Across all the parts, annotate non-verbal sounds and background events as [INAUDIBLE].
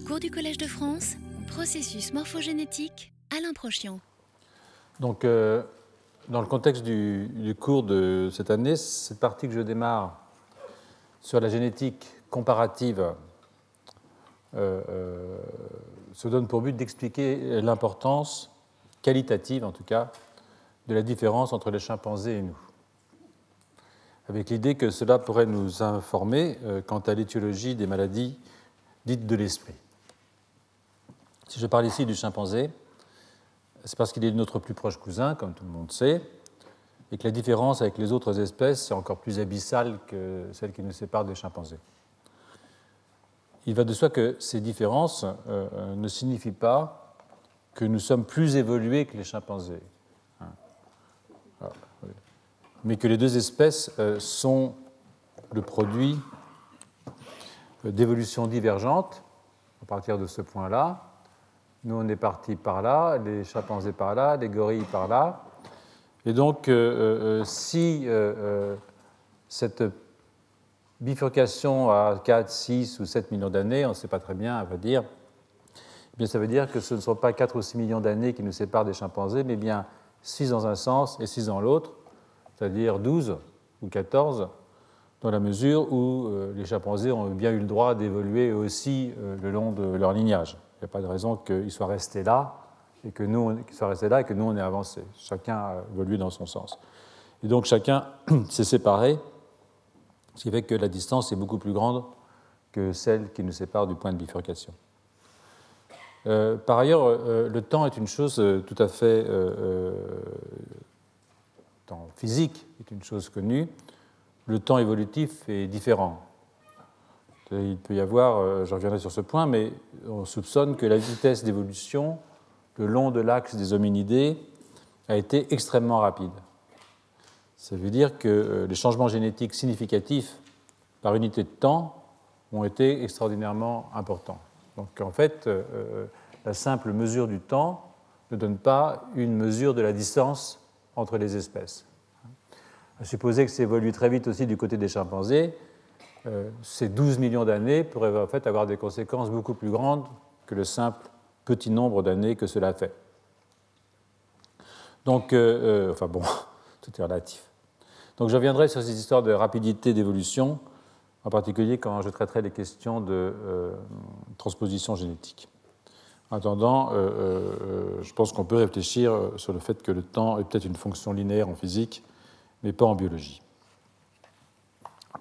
Cours du Collège de France, processus morphogénétique, Alain Prochian. Donc, euh, dans le contexte du, cours de cette année, cette partie que je démarre sur la génétique comparative euh, euh, se donne pour but d'expliquer l'importance qualitative, en tout cas, de la différence entre les chimpanzés et nous, avec l'idée que cela pourrait nous informer quant à l'étiologie des maladies dites de l'esprit. Si je parle ici du chimpanzé, c'est parce qu'il est notre plus proche cousin, comme tout le monde sait, et que la différence avec les autres espèces est encore plus abyssale que celle qui nous sépare des chimpanzés. Il va de soi que ces différences euh, ne signifient pas que nous sommes plus évolués que les chimpanzés, hein. ah, mais que les deux espèces euh, sont le produit euh, d'évolutions divergentes à partir de ce point-là, nous, on est parti par là, les chimpanzés par là, les gorilles par là. Et donc, euh, euh, si euh, cette bifurcation à 4, 6 ou 7 millions d'années, on ne sait pas très bien, à vrai dire, eh bien, ça veut dire que ce ne sont pas 4 ou 6 millions d'années qui nous séparent des chimpanzés, mais bien 6 dans un sens et 6 dans l'autre, c'est-à-dire 12 ou 14, dans la mesure où les chimpanzés ont bien eu le droit d'évoluer aussi le long de leur lignage. Il n'y a pas de raison qu'ils soient restés là et que nous, qu'ils soient restés là et que nous, on ait avancé. Chacun a évolué dans son sens. Et donc, chacun [CLEARS THROAT] s'est séparé, ce qui fait que la distance est beaucoup plus grande que celle qui nous sépare du point de bifurcation. Euh, par ailleurs, euh, le temps est une chose euh, tout à fait. temps physique est une chose connue. Le temps évolutif est différent. Il peut y avoir, euh, je reviendrai sur ce point, mais on soupçonne que la vitesse d'évolution le long de l'axe des hominidés a été extrêmement rapide. Ça veut dire que euh, les changements génétiques significatifs par unité de temps ont été extraordinairement importants. Donc en fait, euh, la simple mesure du temps ne donne pas une mesure de la distance entre les espèces. À supposer que c'est évolué très vite aussi du côté des chimpanzés, euh, ces 12 millions d'années pourraient en fait avoir des conséquences beaucoup plus grandes que le simple petit nombre d'années que cela fait. Donc, euh, euh, enfin bon, [LAUGHS] tout est relatif. Donc je reviendrai sur ces histoires de rapidité d'évolution, en particulier quand je traiterai des questions de transposition génétique. En attendant, je pense qu'on peut réfléchir sur le fait que le temps est peut-être une fonction linéaire en physique, mais pas en biologie.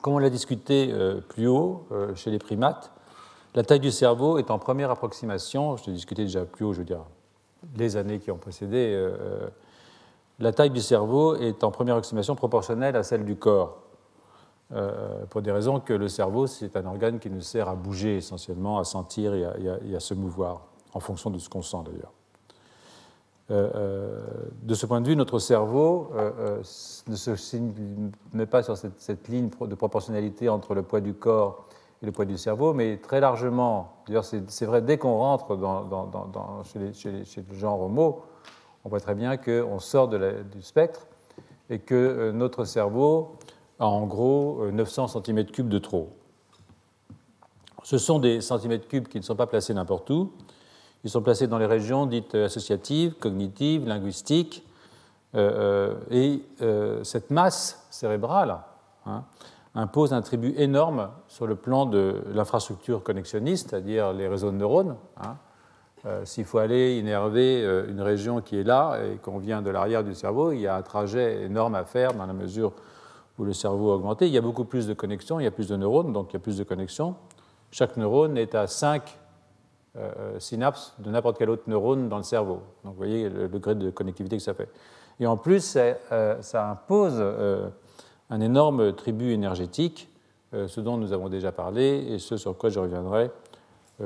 Comme on l'a discuté euh, plus haut euh, chez les primates, la taille du cerveau est en première approximation, je l'ai discuté déjà plus haut, je veux dire, les années qui ont précédé, euh, la taille du cerveau est en première approximation proportionnelle à celle du corps, pour des raisons que le cerveau, c'est un organe qui nous sert à bouger essentiellement, à sentir et à se mouvoir, en fonction de ce qu'on sent d'ailleurs. Euh, euh, de ce point de vue, notre cerveau euh, ne se met pas sur cette, ligne de proportionnalité entre le poids du corps et le poids du cerveau, mais très largement, d'ailleurs c'est vrai, dès qu'on rentre dans, chez, le genre homo, on voit très bien qu'on sort du spectre et que notre cerveau a en gros 900 cm3 de trop. Ce sont des centimètres cubes qui ne sont pas placés n'importe où, ils sont placés dans les régions dites associatives, cognitives, linguistiques. Euh, euh, et euh, cette masse cérébrale hein, impose un tribut énorme sur le plan de l'infrastructure connexionniste, c'est-à-dire les réseaux de neurones. Hein. S'il faut aller innerver une région qui est là et qu'on vient de l'arrière du cerveau, il y a un trajet énorme à faire dans la mesure où le cerveau a augmenté. Il y a beaucoup plus de connexions, il y a plus de neurones, donc il y a plus de connexions. Chaque neurone est à 5 euh, synapse de n'importe quel autre neurone dans le cerveau. Donc vous voyez le degré de connectivité que ça fait. Et en plus, ça, euh, impose euh, un énorme tribut énergétique, ce dont nous avons déjà parlé et ce sur quoi je reviendrai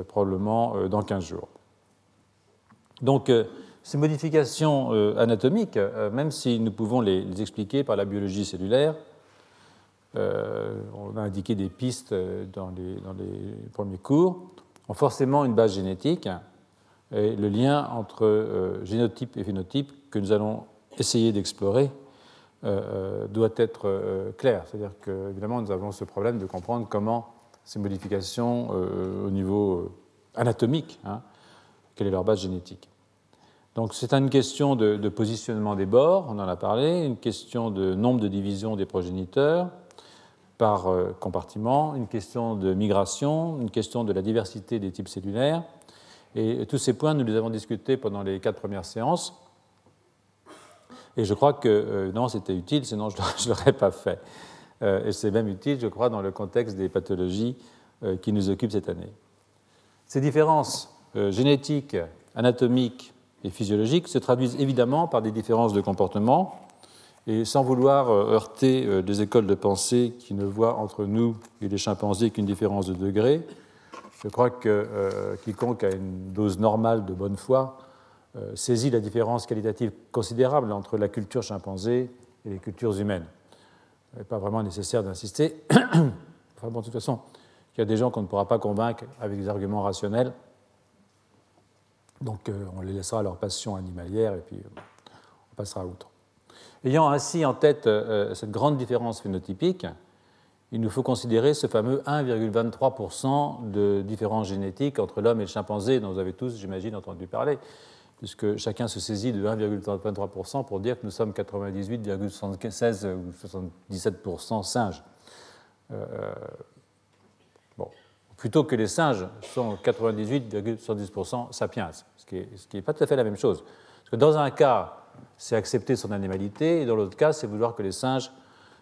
probablement dans 15 jours. Donc ces modifications anatomiques, même si nous pouvons les, expliquer par la biologie cellulaire, on a indiqué des pistes dans les, dans les premiers cours, ont forcément une base génétique. Et le lien entre euh, génotype et phénotype que nous allons essayer d'explorer euh, euh, doit être clair. C'est-à-dire qu'évidemment, nous avons ce problème de comprendre comment ces modifications au niveau anatomiques, hein, quelle est leur base génétique. Donc c'est une question de, positionnement des bords, on en a parlé, une question de nombre de divisions des progéniteurs par euh, compartiment, une question de migration, une question de la diversité des types cellulaires. Et tous ces points, nous les avons discutés pendant les quatre premières séances. Et je crois que euh, non, c'était utile, sinon je [LAUGHS] ne l'aurais pas fait. Euh, et c'est même utile, je crois, dans le contexte des pathologies qui nous occupent cette année. Ces différences génétiques, anatomiques, et physiologiques se traduisent évidemment par des différences de comportement. Et sans vouloir euh, heurter euh, des écoles de pensée qui ne voient entre nous et les chimpanzés qu'une différence de degré, je crois que euh, quiconque a une dose normale de bonne foi saisit la différence qualitative considérable entre la culture chimpanzé et les cultures humaines. Il n'est pas vraiment nécessaire d'insister. [CLEARS THROAT] enfin bon, de toute façon, il y a des gens qu'on ne pourra pas convaincre avec des arguments rationnels donc on les laissera à leur passion animalière et puis on passera outre. Ayant ainsi en tête euh, cette grande différence phénotypique, il nous faut considérer ce fameux 1,23% de différence génétique entre l'homme et le chimpanzé dont vous avez tous, j'imagine, entendu parler, puisque chacun se saisit de 1,23% pour dire que nous sommes 98,76 ou 77% singes plutôt que les singes sont 98,70% sapiens, ce qui n'est pas tout à fait la même chose. Parce que dans un cas, c'est accepter son animalité, et dans l'autre cas, c'est vouloir que les singes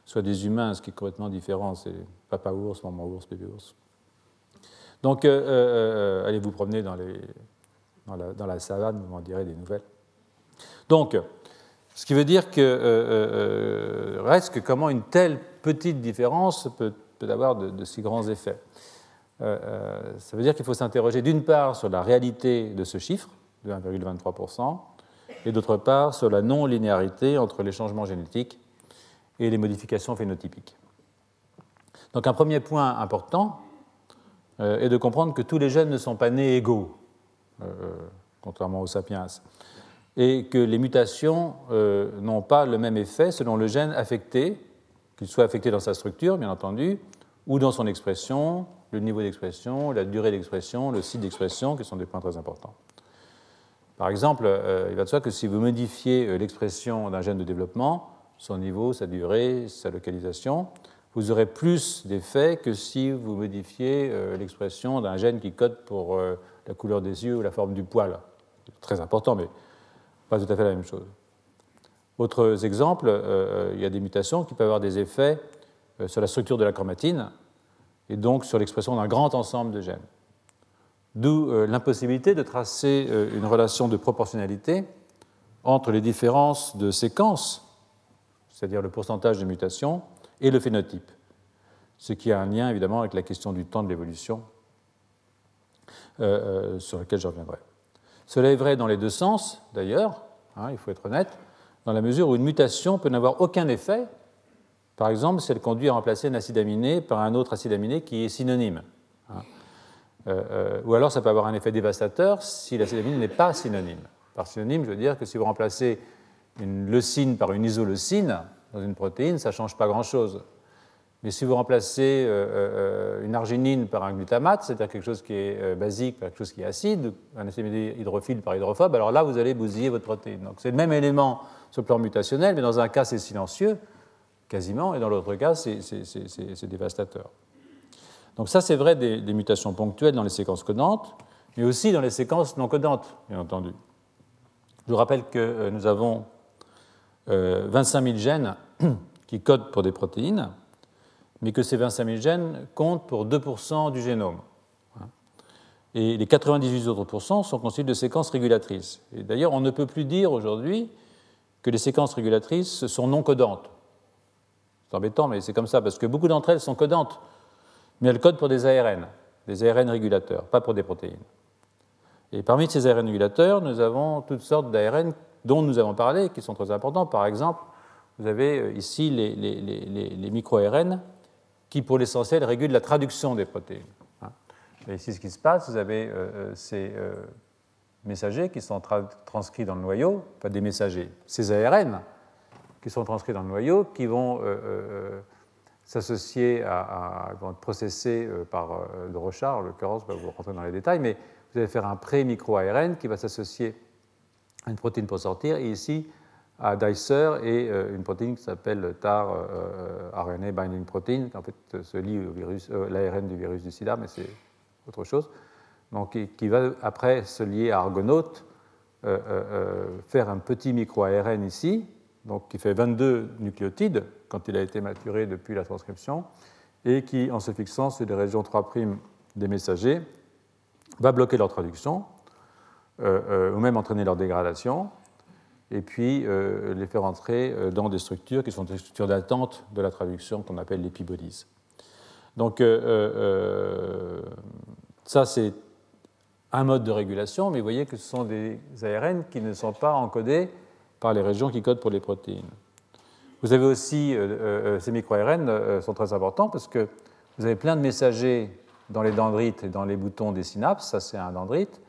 soient des humains, ce qui est complètement différent. C'est papa ours, maman ours, bébé ours. Donc, euh, euh, euh, allez vous promener dans, la, savane, vous m'en direz des nouvelles. Donc, ce qui veut dire que reste que comment une telle petite différence peut, avoir de si grands effets. Ça veut dire qu'il faut s'interroger d'une part sur la réalité de ce chiffre, de 1,23%, et d'autre part sur la non-linéarité entre les changements génétiques et les modifications phénotypiques. Donc un premier point important euh, est de comprendre que tous les gènes ne sont pas nés égaux, contrairement aux sapiens, et que les mutations n'ont pas le même effet selon le gène affecté, qu'il soit affecté dans sa structure, bien entendu, ou dans son expression, le niveau d'expression, la durée d'expression, le site d'expression, qui sont des points très importants. Par exemple, euh, il va de soi que si vous modifiez euh, l'expression d'un gène de développement, son niveau, sa durée, sa localisation, vous aurez plus d'effets que si vous modifiez euh, l'expression d'un gène qui code pour la couleur des yeux ou la forme du poil. Très important, mais pas tout à fait la même chose. Autres exemples, il y a des mutations qui peuvent avoir des effets sur la structure de la chromatine, et donc sur l'expression d'un grand ensemble de gènes. D'où euh, l'impossibilité de tracer euh, une relation de proportionnalité entre les différences de séquences, c'est-à-dire le pourcentage de mutations, et le phénotype, ce qui a un lien évidemment avec la question du temps de l'évolution, euh, sur laquelle je reviendrai. Cela est vrai dans les deux sens, d'ailleurs, hein, il faut être honnête, dans la mesure où une mutation peut n'avoir aucun effet par exemple, si elle conduit à remplacer un acide aminé par un autre acide aminé qui est synonyme. Hein. Euh, euh, ou alors ça peut avoir un effet dévastateur si l'acide aminé n'est pas synonyme. Par synonyme, je veux dire que si vous remplacez une leucine par une isoleucine dans une protéine, ça ne change pas grand-chose. Mais si vous remplacez euh, une arginine par un glutamate, c'est-à-dire quelque chose qui est basique par quelque chose qui est acide, un acide hydrophile par hydrophobe, alors là, vous allez bousiller votre protéine. Donc c'est le même élément sur le plan mutationnel, mais dans un cas, c'est silencieux, quasiment, et dans l'autre cas, c'est dévastateur. Donc ça, c'est vrai des, mutations ponctuelles dans les séquences codantes, mais aussi dans les séquences non codantes, bien entendu. Je vous rappelle que euh, nous avons 25 euh, 000 gènes [CLEARS THROAT] qui codent pour des protéines, mais que ces 25 000 gènes comptent pour 2% du génome. Et les 98 autres sont constitués de séquences régulatrices. Et d'ailleurs, on ne peut plus dire aujourd'hui que les séquences régulatrices sont non codantes. C'est embêtant, mais c'est comme ça, parce que beaucoup d'entre elles sont codantes, mais elles codent pour des ARN, des ARN régulateurs, pas pour des protéines. Et parmi ces ARN régulateurs, nous avons toutes sortes d'ARN dont nous avons parlé, qui sont très importants. Par exemple, vous avez euh, ici les, les, micro-ARN qui, pour l'essentiel, régulent la traduction des protéines. Hein. Et ici, ce qui se passe, vous avez euh, euh, ces messagers qui sont transcrits dans le noyau, pas des messagers, ces ARN qui sont transcrits dans le noyau, qui vont s'associer à, vont être processés par le Rochard, le l'occurrence, vous rentrer dans les détails, mais vous allez faire un pré-micro-ARN qui va s'associer à une protéine pour sortir, et ici à Dicer et une protéine qui s'appelle TAR RNA Binding Protein, qui en fait se lie au l'ARN du virus du sida, mais c'est autre chose. Donc, qui va après se lier à Argonaute, faire un petit micro-ARN ici, donc qui fait 22 nucléotides quand il a été maturé depuis la transcription, et qui, en se fixant sur les régions 3' des messagers, va bloquer leur traduction, euh, euh, ou même entraîner leur dégradation, et puis euh, les faire entrer dans des structures qui sont des structures d'attente de la traduction qu'on appelle l'épibodies. Donc ça, c'est un mode de régulation, mais vous voyez que ce sont des ARN qui ne sont pas encodés par les régions qui codent pour les protéines. Vous avez aussi, euh, euh, ces micro-ARN euh, sont très importants parce que vous avez plein de messagers dans les dendrites et dans les boutons des synapses, ça c'est un dendrite,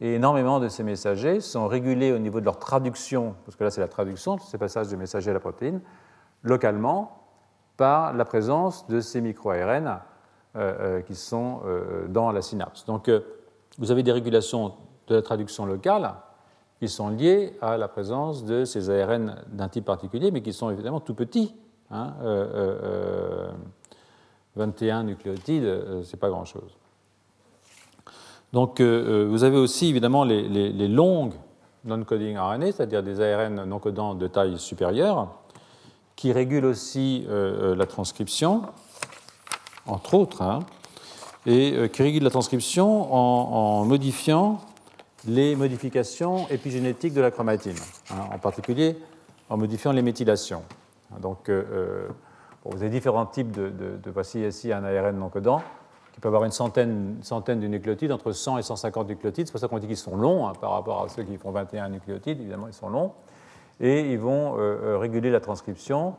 et énormément de ces messagers sont régulés au niveau de leur traduction, parce que là c'est la traduction, ces passages de messagers à la protéine, localement par la présence de ces micro-ARN qui sont dans la synapse. Donc vous avez des régulations de la traduction locale qui sont liés à la présence de ces ARN d'un type particulier, mais qui sont évidemment tout petits. 21 hein, euh, euh, nucléotides, euh, ce n'est pas grand-chose. Donc vous avez aussi évidemment les, longues non-coding RNA, c'est-à-dire des ARN non codants de taille supérieure, qui régulent aussi la transcription, entre autres, hein, et qui régulent la transcription en modifiant les modifications épigénétiques de la chromatine, hein, en particulier en modifiant les méthylations. Donc, euh, euh, vous avez différents types de, voici ici un ARN non codant qui peut avoir une centaine, de nucléotides, entre 100 et 150 nucléotides. C'est pour ça qu'on dit qu'ils sont longs hein, par rapport à ceux qui font 21 nucléotides, évidemment, ils sont longs. Et ils vont euh, réguler la transcription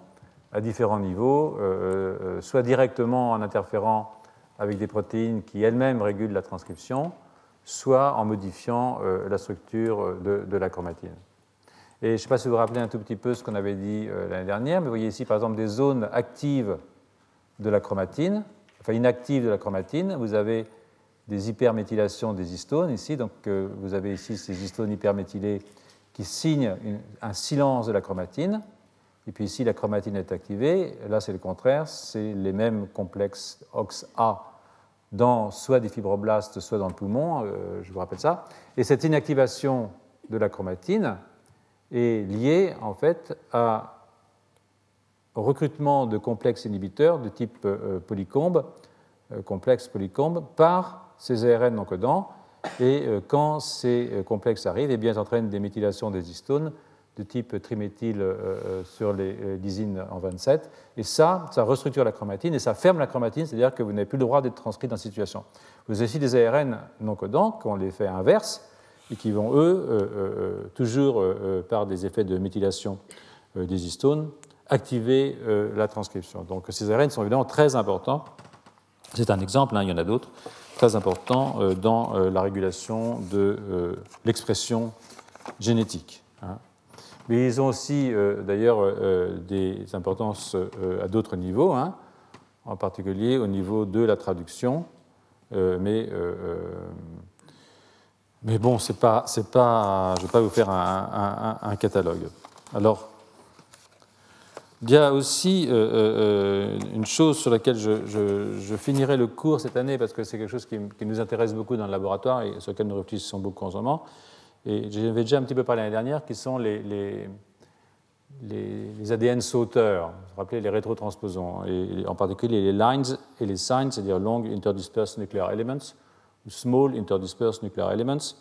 à différents niveaux, soit directement en interférant avec des protéines qui elles-mêmes régulent la transcription, soit en modifiant euh, la structure de, la chromatine. Et je ne sais pas si vous vous rappelez un tout petit peu ce qu'on avait dit euh, l'année dernière, mais vous voyez ici par exemple des zones actives de la chromatine, enfin inactives de la chromatine. Vous avez des hyperméthylations des histones ici, donc euh, vous avez ici ces histones hyperméthylées qui signent un silence de la chromatine. Et puis ici, la chromatine est activée. Là, c'est le contraire, c'est les mêmes complexes OXA dans soit des fibroblastes, soit dans le poumon, euh, je vous rappelle ça. Et cette inactivation de la chromatine est liée en fait à, recrutement de complexes inhibiteurs de type euh, polycombe, euh, complexe polycombe, par ces ARN non codants. Et quand ces complexes arrivent, eh bien, ils entraînent des méthylations des histones de type triméthyle euh, euh, sur les euh, lysines en 27. Et ça, ça restructure la chromatine et ça ferme la chromatine, c'est-à-dire que vous n'avez plus le droit d'être transcrit dans cette situation. Vous avez aussi des ARN non codants qu'on les fait inverse et qui vont, eux, toujours par des effets de méthylation des histones, activer la transcription. Donc ces ARN sont évidemment très importants. C'est un exemple, hein, il y en a d'autres, très importants dans la régulation de l'expression génétique. Hein. Mais ils ont aussi, euh, d'ailleurs, euh, euh, des importances à d'autres niveaux, hein, en particulier au niveau de la traduction. mais, mais bon, pas, pas, je ne vais pas vous faire un, catalogue. Alors, il y a aussi une chose sur laquelle je, finirai le cours cette année, parce que c'est quelque chose qui, qui, nous intéresse beaucoup dans le laboratoire et sur lequel nous réfléchissons beaucoup en ce moment et j'avais déjà un petit peu parlé l'année dernière, qui sont les, ADN sauteurs, vous vous rappelez, les rétrotransposons, et en particulier les lines et les signs, c'est-à-dire long interdispersed nuclear elements, ou small interdispersed nuclear elements,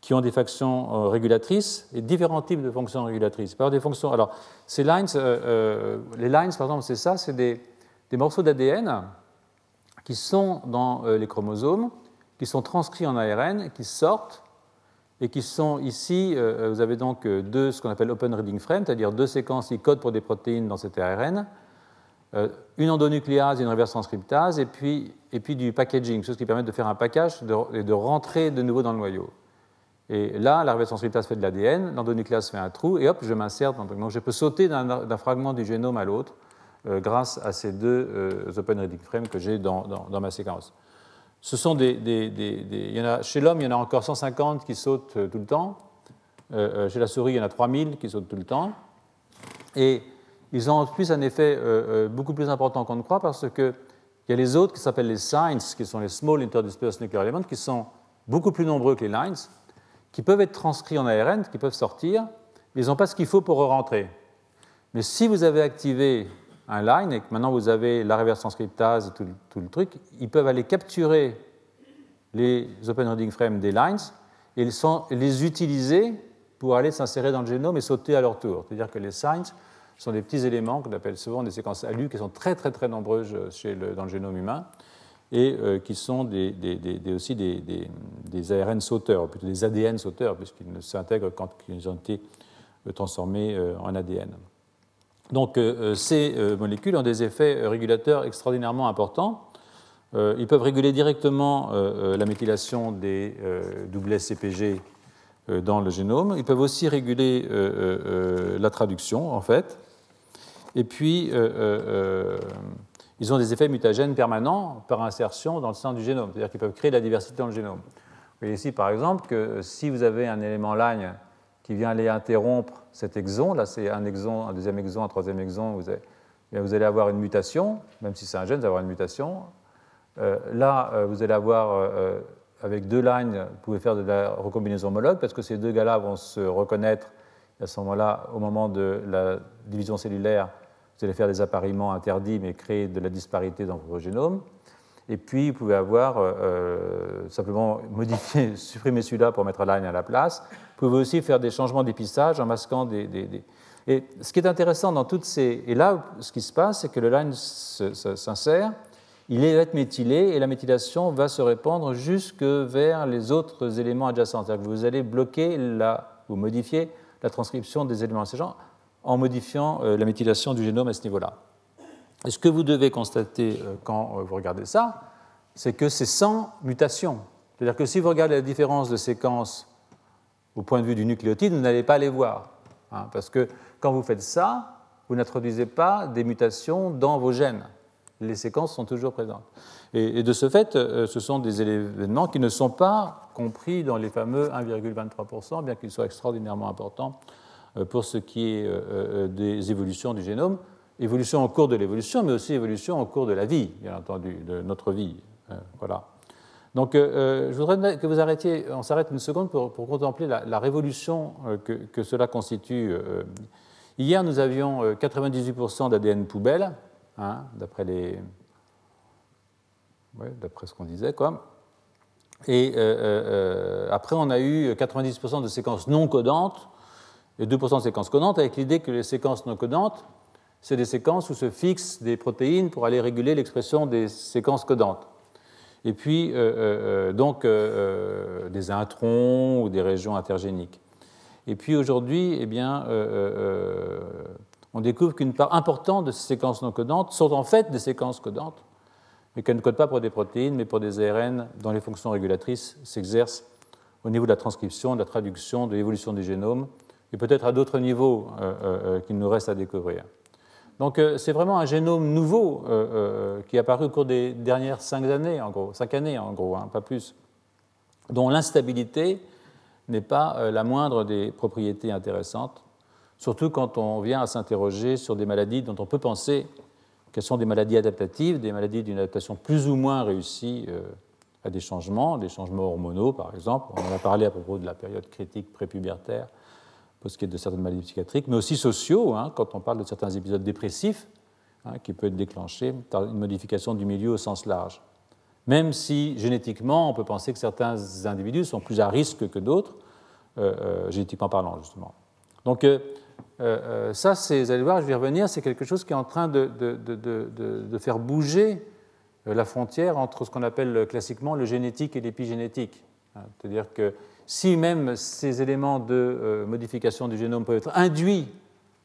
qui ont des fonctions euh, régulatrices et différents types de fonctions régulatrices. Par des fonctions, alors, ces lines, euh, euh, les lines, par exemple, c'est ça, c'est des, morceaux d'ADN qui sont dans les chromosomes, qui sont transcrits en ARN, qui sortent et qui sont ici, euh, vous avez donc euh, deux, ce qu'on appelle open reading frame, c'est-à-dire deux séquences qui codent pour des protéines dans cet ARN, euh, une endonucléase une reverse transcriptase, et puis, et puis du packaging, chose qui permet de faire un package et de, rentrer de nouveau dans le noyau. Et là, la reverse transcriptase fait de l'ADN, l'endonucléase fait un trou, et hop, je m'insère. Donc je peux sauter d'un fragment du génome à l'autre grâce à ces deux open reading frames que j'ai dans, ma séquence. Ce sont des, il y en a, chez l'homme, il y en a encore 150 qui sautent tout le temps. chez la souris, il y en a 3000 qui sautent tout le temps. Et ils ont en plus un effet beaucoup plus important qu'on ne croit parce qu'il y a les autres qui s'appellent les signs, qui sont les Small Interdispersed Nuclear Elements, qui sont beaucoup plus nombreux que les lines, qui peuvent être transcrits en ARN, qui peuvent sortir, mais ils n'ont pas ce qu'il faut pour rentrer. Mais si vous avez activé un line et que maintenant vous avez la reverse transcriptase et tout, le truc, ils peuvent aller capturer les open reading frames des lines et les utiliser pour aller s'insérer dans le génome et sauter à leur tour. C'est-à-dire que les signs sont des petits éléments qu'on appelle souvent des séquences ALU qui sont très très très nombreuses dans le génome humain et euh, qui sont aussi des, ARN sauteurs, ou plutôt des ADN sauteurs, puisqu'ils ne s'intègrent quand ils ont été euh, transformés euh, en ADN. Donc ces molécules ont des effets régulateurs extraordinairement importants. Ils peuvent réguler directement la méthylation des doublets CPG dans le génome. Ils peuvent aussi réguler la traduction, en fait. Et puis, ils ont des effets mutagènes permanents par insertion dans le sein du génome, c'est-à-dire qu'ils peuvent créer de la diversité dans le génome. Vous voyez ici, par exemple, que si vous avez un élément line qui vient aller interrompre cet exon, là c'est un exon, un deuxième exon, un troisième exon, vous, vous allez avoir une mutation, même si c'est un gène, vous allez avoir une mutation. Euh, là, euh, vous allez avoir, euh, avec deux lines, vous pouvez faire de la recombinaison homologue, parce que ces deux gars-là vont se reconnaître à ce moment-là, au moment de la division cellulaire, vous allez faire des appareillements interdits, mais créer de la disparité dans votre génome. Et puis, vous pouvez avoir simplement [LAUGHS] modifier, supprimer celui-là pour mettre line à la place. Vous pouvez aussi faire des changements d'épistage en masquant des, Et ce qui est intéressant dans toutes ces. Et là, ce qui se passe, c'est que le line s'insère, il va être méthylé et la méthylation va se répandre jusque vers les autres éléments adjacents. C'est-à-dire que vous allez bloquer la, ou modifier la transcription des éléments adjacents en modifiant euh, la méthylation du génome à ce niveau-là. Et ce que vous devez constater euh, quand euh, vous regardez ça, c'est que c'est sans mutation. C'est-à-dire que si vous regardez la différence de séquence au point de vue du nucléotide, vous n'allez pas les voir. Hein, parce que quand vous faites ça, vous n'introduisez pas des mutations dans vos gènes. Les séquences sont toujours présentes. Et, de ce fait, ce sont des événements qui ne sont pas compris dans les fameux 1,23%, bien qu'ils soient extraordinairement importants euh, pour ce qui est euh, euh, des évolutions du génome, évolution au cours de l'évolution, mais aussi évolution au cours de la vie, bien entendu, de notre vie. Voilà. Donc, je voudrais que vous arrêtiez, on s'arrête une seconde pour, contempler la, révolution que, cela constitue. Hier, nous avions 98% d'ADN poubelle, hein, d'après les, d'après ce qu'on disait, quoi. Et après, on a eu 90% de séquences non codantes, et 2% de séquences codantes, avec l'idée que les séquences non codantes, c'est des séquences où se fixent des protéines pour aller réguler l'expression des séquences codantes. Et puis, euh, euh, euh, donc, des introns ou des régions intergéniques. Et puis aujourd'hui, eh bien, on découvre qu'une part importante de ces séquences non codantes sont en fait des séquences codantes, mais qu'elles ne codent pas pour des protéines, mais pour des ARN dont les fonctions régulatrices s'exercent au niveau de la transcription, de la traduction, de l'évolution des génomes et peut-être à d'autres niveaux qu'il nous reste à découvrir. Donc c'est vraiment un génome nouveau qui est apparu au cours des dernières cinq années, en gros, cinq années en gros, hein, pas plus, dont l'instabilité n'est pas la moindre des propriétés intéressantes, surtout quand on vient à s'interroger sur des maladies dont on peut penser qu'elles sont des maladies adaptatives, des maladies d'une adaptation plus ou moins réussie à des changements, des changements hormonaux par exemple. On en a parlé à propos de la période critique prépubertaire pour ce qui est de certaines maladies psychiatriques, mais aussi sociaux, hein, quand on parle de certains épisodes dépressifs, hein, qui peuvent être déclenchés par une modification du milieu au sens large. Même si génétiquement, on peut penser que certains individus sont plus à risque que d'autres, euh, euh, génétiquement parlant, justement. Donc, euh, ça, vous allez voir, je vais y revenir, c'est quelque chose qui est en train de, de faire bouger la frontière entre ce qu'on appelle classiquement le génétique et l'épigénétique. Hein. C'est-à-dire que si même ces éléments de euh, modification du génome peuvent être induits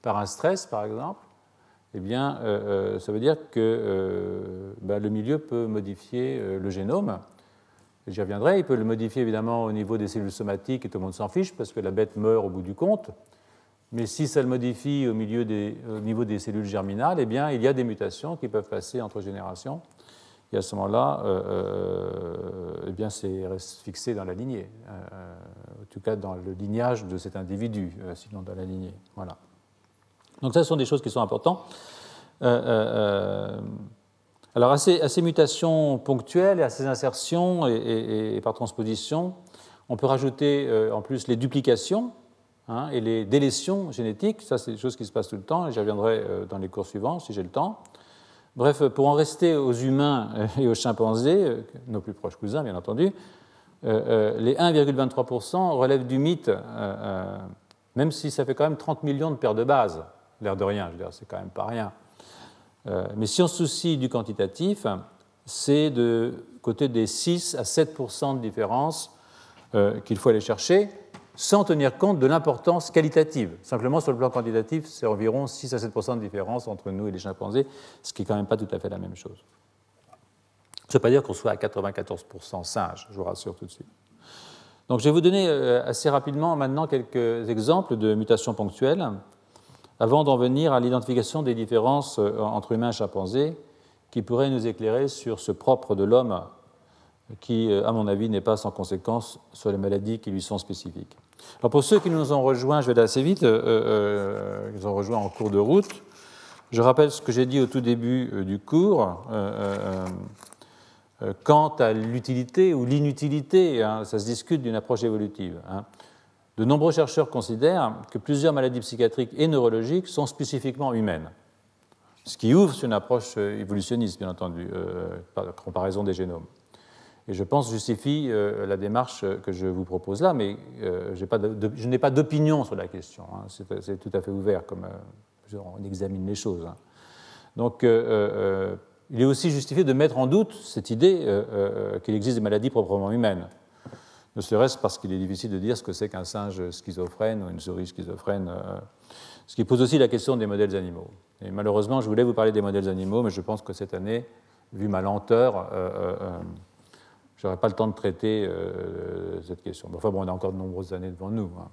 par un stress, par exemple, eh bien, euh, euh, ça veut dire que ben, le milieu peut modifier le génome. J'y reviendrai. Il peut le modifier évidemment au niveau des cellules somatiques et tout le monde s'en fiche parce que la bête meurt au bout du compte. mais si ça le modifie au, au niveau des cellules germinales, eh bien, il y a des mutations qui peuvent passer entre générations. Et à ce moment-là, euh, euh, eh bien, c'est fixé dans la lignée, euh, en tout cas dans le lignage de cet individu, sinon dans la lignée. Voilà. Donc, ça, ce sont des choses qui sont importantes. alors, à ces, mutations ponctuelles et à ces insertions et, par transposition, on peut rajouter en plus les duplications hein, et les délétions génétiques. Ça, c'est des choses qui se passent tout le temps et j'y reviendrai dans les cours suivants si j'ai le temps. Bref, pour en rester aux humains et aux chimpanzés, euh, nos plus proches cousins bien entendu, euh, euh, les 1,23% relèvent du mythe, même si ça fait quand même 30 millions de paires de bases, l'air de rien, je veux dire, c'est quand même pas rien. mais si on se soucie du quantitatif, c'est de côté des 6 à 7% de différence qu'il faut aller chercher sans tenir compte de l'importance qualitative. Simplement, sur le plan quantitatif, c'est environ 6 à 7 de différence entre nous et les chimpanzés, ce qui n'est quand même pas tout à fait la même chose. Ça ne veut pas dire qu'on soit à 94 singe, je vous rassure tout de suite. Donc, je vais vous donner euh, assez rapidement maintenant quelques exemples de mutations ponctuelles avant d'en venir à l'identification des différences euh, entre humains et chimpanzés qui pourraient nous éclairer sur ce propre de l'homme qui, euh, à mon avis, n'est pas sans conséquence sur les maladies qui lui sont spécifiques. Alors pour ceux qui nous ont rejoints, je vais aller assez vite, euh, euh, ils ont rejoint en cours de route. Je rappelle ce que j'ai dit au tout début du cours quant à l'utilité ou l'inutilité, hein, ça se discute d'une approche évolutive. Hein. De nombreux chercheurs considèrent que plusieurs maladies psychiatriques et neurologiques sont spécifiquement humaines, ce qui ouvre sur une approche évolutionniste, bien entendu, par comparaison des génomes et je pense justifie euh, la démarche que je vous propose là, mais euh, je n'ai pas d'opinion sur la question. Hein. c'est tout à fait ouvert comme euh, on examine les choses. Hein. Donc, il est aussi justifié de mettre en doute cette idée qu'il existe des maladies proprement humaines. Ne serait-ce parce qu'il est difficile de dire ce que c'est qu'un singe schizophrène ou une souris schizophrène, ce qui pose aussi la question des modèles animaux. Et malheureusement, je voulais vous parler des modèles animaux, mais je pense que cette année, vu ma lenteur, je n'aurai pas le temps de traiter euh, cette question. Enfin bon, on a encore de nombreuses années devant nous, hein.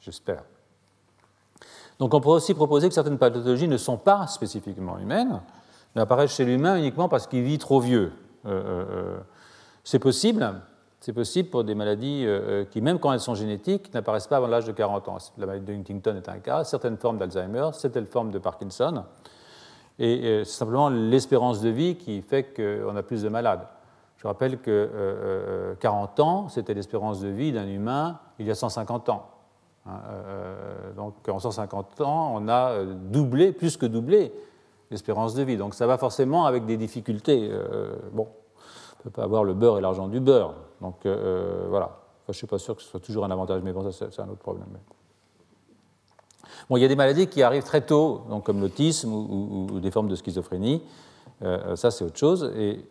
j'espère. Donc on pourrait aussi proposer que certaines pathologies ne sont pas spécifiquement humaines, mais apparaissent chez l'humain uniquement parce qu'il vit trop vieux. Euh, euh, c'est possible, c'est possible pour des maladies qui, même quand elles sont génétiques, n'apparaissent pas avant l'âge de 40 ans. La maladie de Huntington est un cas, certaines formes d'Alzheimer, certaines formes de Parkinson. Et c'est simplement l'espérance de vie qui fait qu'on a plus de malades. Je rappelle que 40 euh, euh, ans, c'était l'espérance de vie d'un humain il y a 150 ans. Hein, euh, donc en 150 ans, on a doublé, plus que doublé, l'espérance de vie. Donc ça va forcément avec des difficultés. bon, on ne peut pas avoir le beurre et l'argent du beurre. Donc voilà. je ne suis pas sûr que ce soit toujours un avantage, mais bon, ça c'est un autre problème. Bon, il y a des maladies qui arrivent très tôt, donc comme l'autisme ou, ou, des formes de schizophrénie. ça, c'est autre chose. Et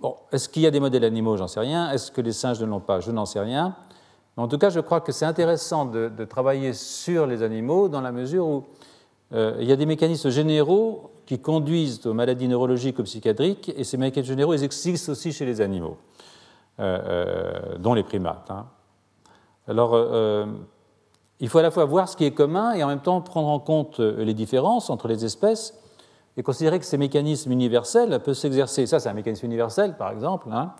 Bon, est-ce qu'il y a des modèles animaux? J'en sais rien. Est-ce que les singes ne l'ont pas? Je n'en sais rien. Mais en tout cas, je crois que c'est intéressant de, travailler sur les animaux dans la mesure où euh, il y a des mécanismes généraux qui conduisent aux maladies neurologiques ou psychiatriques, et ces mécanismes généraux existent aussi chez les animaux, euh, euh, dont les primates. Hein. Alors, il faut à la fois voir ce qui est commun et en même temps prendre en compte les différences entre les espèces et considérer que ces mécanismes universels peuvent s'exercer, ça c'est un mécanisme universel par exemple, hein,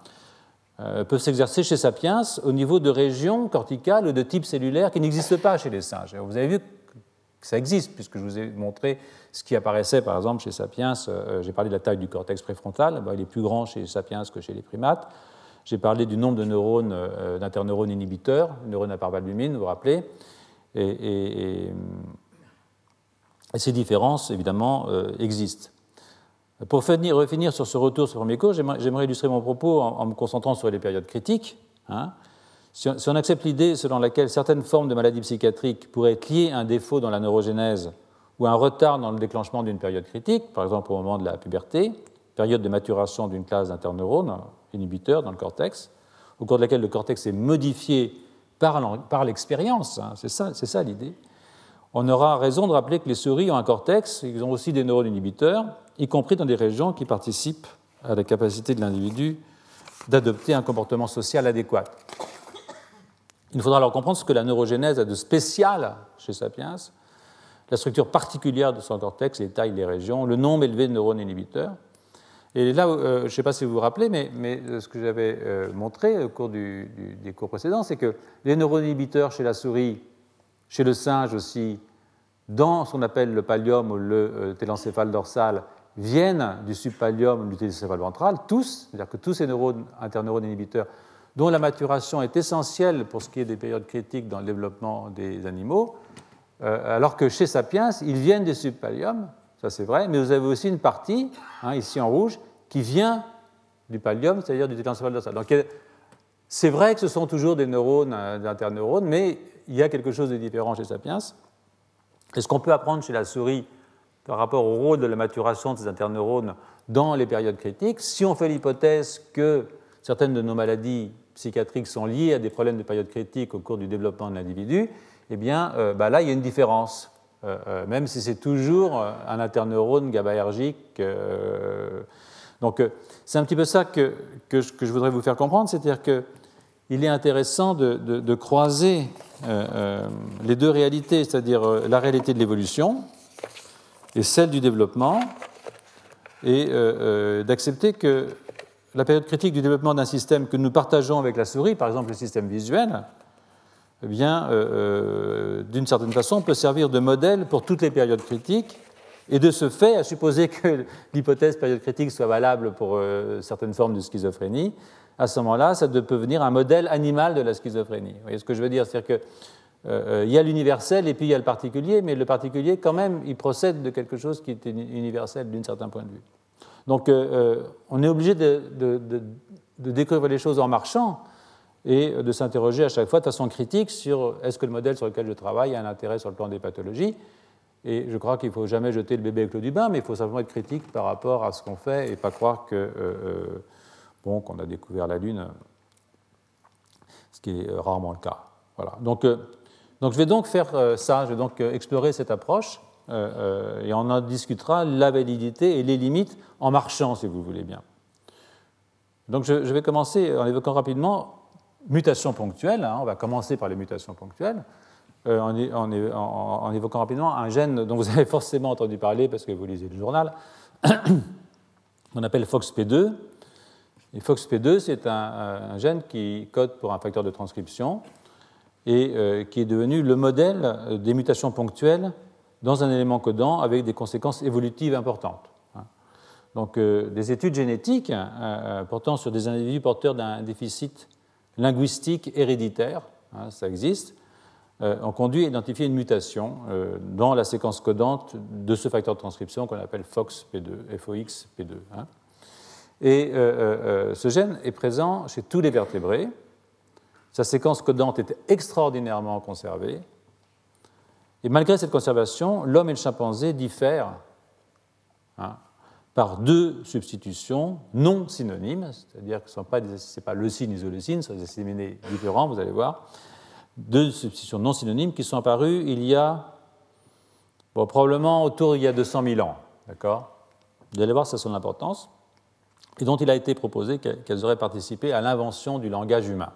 euh, peuvent s'exercer chez Sapiens au niveau de régions corticales ou de types cellulaires qui n'existent pas chez les singes. vous avez vu que ça existe, puisque je vous ai montré ce qui apparaissait par exemple chez Sapiens. Euh, j'ai parlé de la taille du cortex préfrontal, il est plus grand chez Sapiens que chez les primates. J'ai parlé du nombre de neurones, euh, d'interneurones inhibiteurs, neurones à parvalbumine, vous vous rappelez. et ces différences, évidemment, euh, existent. Pour revenir sur ce retour sur le premier cours, j'aimerais illustrer mon propos en, me concentrant sur les périodes critiques. Hein. Si, on, accepte l'idée selon laquelle certaines formes de maladies psychiatriques pourraient être liées à un défaut dans la neurogénèse ou à un retard dans le déclenchement d'une période critique, par exemple au moment de la puberté, période de maturation d'une classe d'interneurones inhibiteurs dans le cortex, au cours de laquelle le cortex est modifié par l'expérience, hein, c'est ça l'idée, on aura raison de rappeler que les souris ont un cortex, ils ont aussi des neurones inhibiteurs, y compris dans des régions qui participent à la capacité de l'individu d'adopter un comportement social adéquat. Il faudra alors comprendre ce que la neurogénèse a de spécial chez Sapiens, la structure particulière de son cortex, les tailles, les régions, le nombre élevé de neurones inhibiteurs. Et là, euh, je ne sais pas si vous vous rappelez, mais, euh, ce que j'avais euh, montré au cours des cours précédents, c'est que les neurones inhibiteurs chez la souris, chez le singe aussi, dans ce qu'on appelle le pallium ou le télencéphale dorsal, viennent du subpallium ou du télencéphale ventral, tous, c'est-à-dire que tous ces neurones, interneurones inhibiteurs, dont la maturation est essentielle pour ce qui est des périodes critiques dans le développement des animaux, alors que chez Sapiens, ils viennent des subpalliums, ça c'est vrai, mais vous avez aussi une partie, hein, ici en rouge, qui vient du pallium, c'est-à-dire du télencéphale dorsal. Donc c'est vrai que ce sont toujours des neurones, euh, interneurones, mais il y a quelque chose de différent chez Sapiens. Et ce qu'on peut apprendre chez la souris par rapport au rôle de la maturation de ces interneurones dans les périodes critiques, si on fait l'hypothèse que certaines de nos maladies psychiatriques sont liées à des problèmes de période critique au cours du développement de l'individu, eh bien euh, bah là, il y a une différence. Euh, même si c'est toujours un interneurone GABAergique donc euh, c'est un petit peu ça que, je voudrais vous faire comprendre, c'est-à-dire qu'il est intéressant de, croiser euh, euh, les deux réalités, c'est-à-dire la réalité de l'évolution et celle du développement, et d'accepter que la période critique du développement d'un système que nous partageons avec la souris, par exemple le système visuel, eh bien, d'une certaine façon, peut servir de modèle pour toutes les périodes critiques et de ce fait, à supposer que l'hypothèse période critique soit valable pour euh, certaines formes de schizophrénie, à ce moment-là, ça peut devenir un modèle animal de la schizophrénie. Vous voyez ce que je veux dire? C'est-à-dire qu'il euh, y a l'universel et puis il y a le particulier, mais le particulier, quand même, il procède de quelque chose qui est universel d'un certain point de vue. Donc, euh, on est obligé de, de, découvrir les choses en marchant et de s'interroger à chaque fois de façon critique sur est-ce que le modèle sur lequel je travaille a un intérêt sur le plan des pathologies et je crois qu'il ne faut jamais jeter le bébé avec l'eau du bain, mais il faut simplement être critique par rapport à ce qu'on fait et pas croire que euh, euh, bon, qu'on a découvert la Lune, ce qui est rarement le cas. Voilà. Donc, euh, donc je vais donc faire ça, je vais donc explorer cette approche et on en discutera la validité et les limites en marchant, si vous voulez bien. Donc je, vais commencer en évoquant rapidement mutations ponctuelles. Hein. on va commencer par les mutations ponctuelles. Euh, en, évoquant rapidement un gène dont vous avez forcément entendu parler parce que vous lisez le journal, [COUGHS] qu'on appelle FOXP2. Et FOXP2, c'est un, gène qui code pour un facteur de transcription et euh, qui est devenu le modèle des mutations ponctuelles dans un élément codant avec des conséquences évolutives importantes. Hein. Donc, euh, des études génétiques portant sur des individus porteurs d'un déficit linguistique héréditaire, hein, ça existe, ont conduit à identifier une mutation euh, dans la séquence codante de ce facteur de transcription qu'on appelle FOXP2, FOXP2. Hein. Et euh, ce gène est présent chez tous les vertébrés. Sa séquence codante est extraordinairement conservée. Et malgré cette conservation, l'homme et le chimpanzé diffèrent hein, par deux substitutions non synonymes, c'est-à-dire que ce n'est pas, pas leucine, isoleucine, ce sont des disséminés différents, vous allez voir deux substitutions non synonymes qui sont apparues il y a probablement autour il y a 200 000 ans. D'accord? Vous allez voir, ça a son importance. Et dont il a été proposé qu'elles auraient participé à l'invention du langage humain.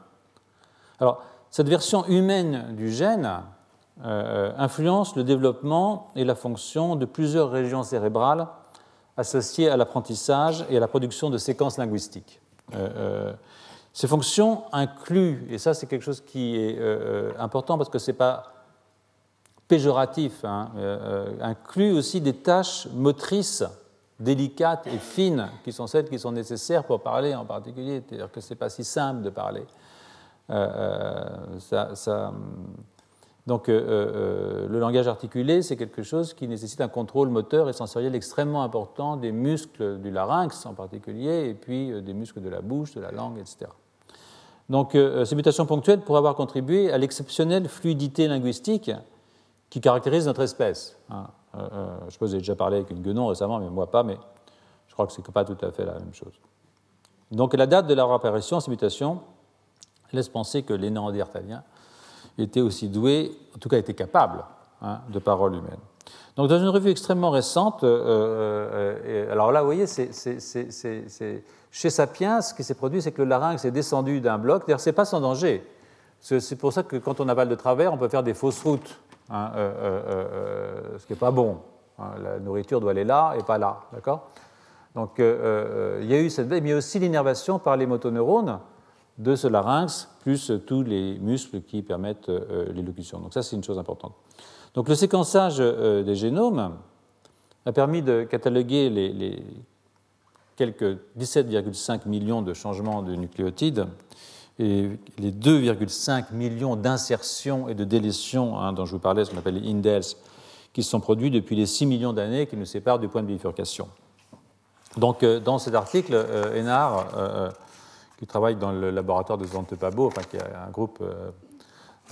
Alors, cette version humaine du gène euh, influence le développement et la fonction de plusieurs régions cérébrales associées à l'apprentissage et à la production de séquences linguistiques. Euh, euh, ces fonctions incluent, et ça c'est quelque chose qui est euh, euh, important parce que ce n'est pas péjoratif, hein, euh, incluent aussi des tâches motrices délicates et fines qui sont celles qui sont nécessaires pour parler en particulier. C'est-à-dire que ce n'est pas si simple de parler. donc le langage articulé, c'est quelque chose qui nécessite un contrôle moteur et sensoriel extrêmement important des muscles du larynx en particulier, et puis des muscles de la bouche, de la langue, etc. Donc euh, ces mutations ponctuelles pourraient avoir contribué à l'exceptionnelle fluidité linguistique qui caractérise notre espèce. Hein. Euh, euh, je suppose que j'ai déjà parlé avec une guenon récemment, mais moi pas, mais je crois que ce n'est pas tout à fait la même chose. Donc la date de leur apparition, ces mutations, laisse penser que les néandertaliens étaient aussi doués, en tout cas étaient capables, hein, de parole humaine. Donc dans une revue extrêmement récente, alors là, vous voyez, chez Sapiens, ce qui s'est produit, c'est que le larynx est descendu d'un bloc. D'ailleurs, ce n'est pas sans danger. C'est pour ça que quand on avale de travers, on peut faire des fausses routes, hein, ce qui n'est pas bon. Hein. la nourriture doit aller là et pas là. D'accord? Donc il y a eu cette mais il y a aussi l'innervation par les motoneurones de ce larynx, plus tous les muscles qui permettent l'élocution. Donc ça, c'est une chose importante. Donc le séquençage des génomes a permis de cataloguer les, quelques 17,5 millions de changements de nucléotides et les 2,5 millions d'insertions et de délétions hein, dont je vous parlais, ce qu'on appelle les indels, qui sont produits depuis les 6 millions d'années qui nous séparent du point de bifurcation. Donc, euh, dans cet article, euh, euh, qui travaille dans le laboratoire de Svante Pabo, enfin, qui est un groupe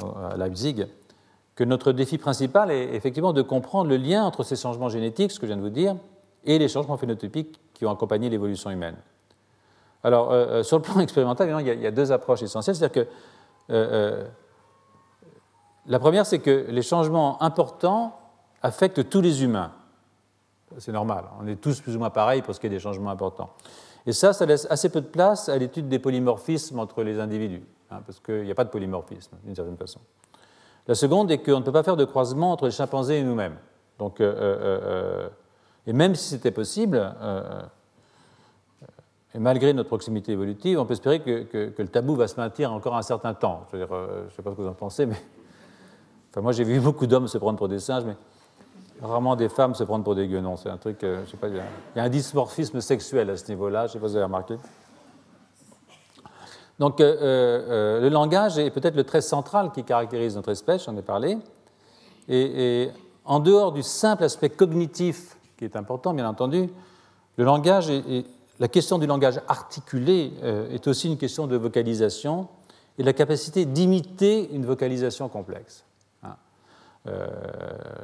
à Leipzig, que notre défi principal est effectivement de comprendre le lien entre ces changements génétiques, ce que je viens de vous dire, et les changements phénotypiques qui ont accompagné l'évolution humaine. Alors, euh, euh, sur le plan [LAUGHS] expérimental, il y, a, deux approches essentielles. C'est-à-dire que euh, la première, c'est que les changements importants affectent tous les humains. C'est normal, on est tous plus ou moins pareils pour ce qui est des changements importants. Et ça, ça laisse assez peu de place à l'étude des polymorphismes entre les individus, hein, parce qu'il n'y a pas de polymorphisme, d'une certaine façon. La seconde est qu'on ne peut pas faire de croisement entre les chimpanzés et nous-mêmes. Donc, euh, euh, euh, et même si c'était possible, et malgré notre proximité évolutive, on peut espérer que, le tabou va se maintenir encore un certain temps. Je ne sais pas ce que vous en pensez, mais enfin, moi j'ai vu beaucoup d'hommes se prendre pour des singes, mais rarement des femmes se prendre pour des guenons. C'est un truc, je sais pas, il y, a un dysmorphisme sexuel à ce niveau-là, je ne sais pas si vous avez remarqué. Donc euh, euh, le langage est peut-être le trait central qui caractérise notre espèce, j'en ai parlé. Et, en dehors du simple aspect cognitif, qui est important bien entendu, le langage et la question du langage articulé euh, est aussi une question de vocalisation et de la capacité d'imiter une vocalisation complexe. Euh,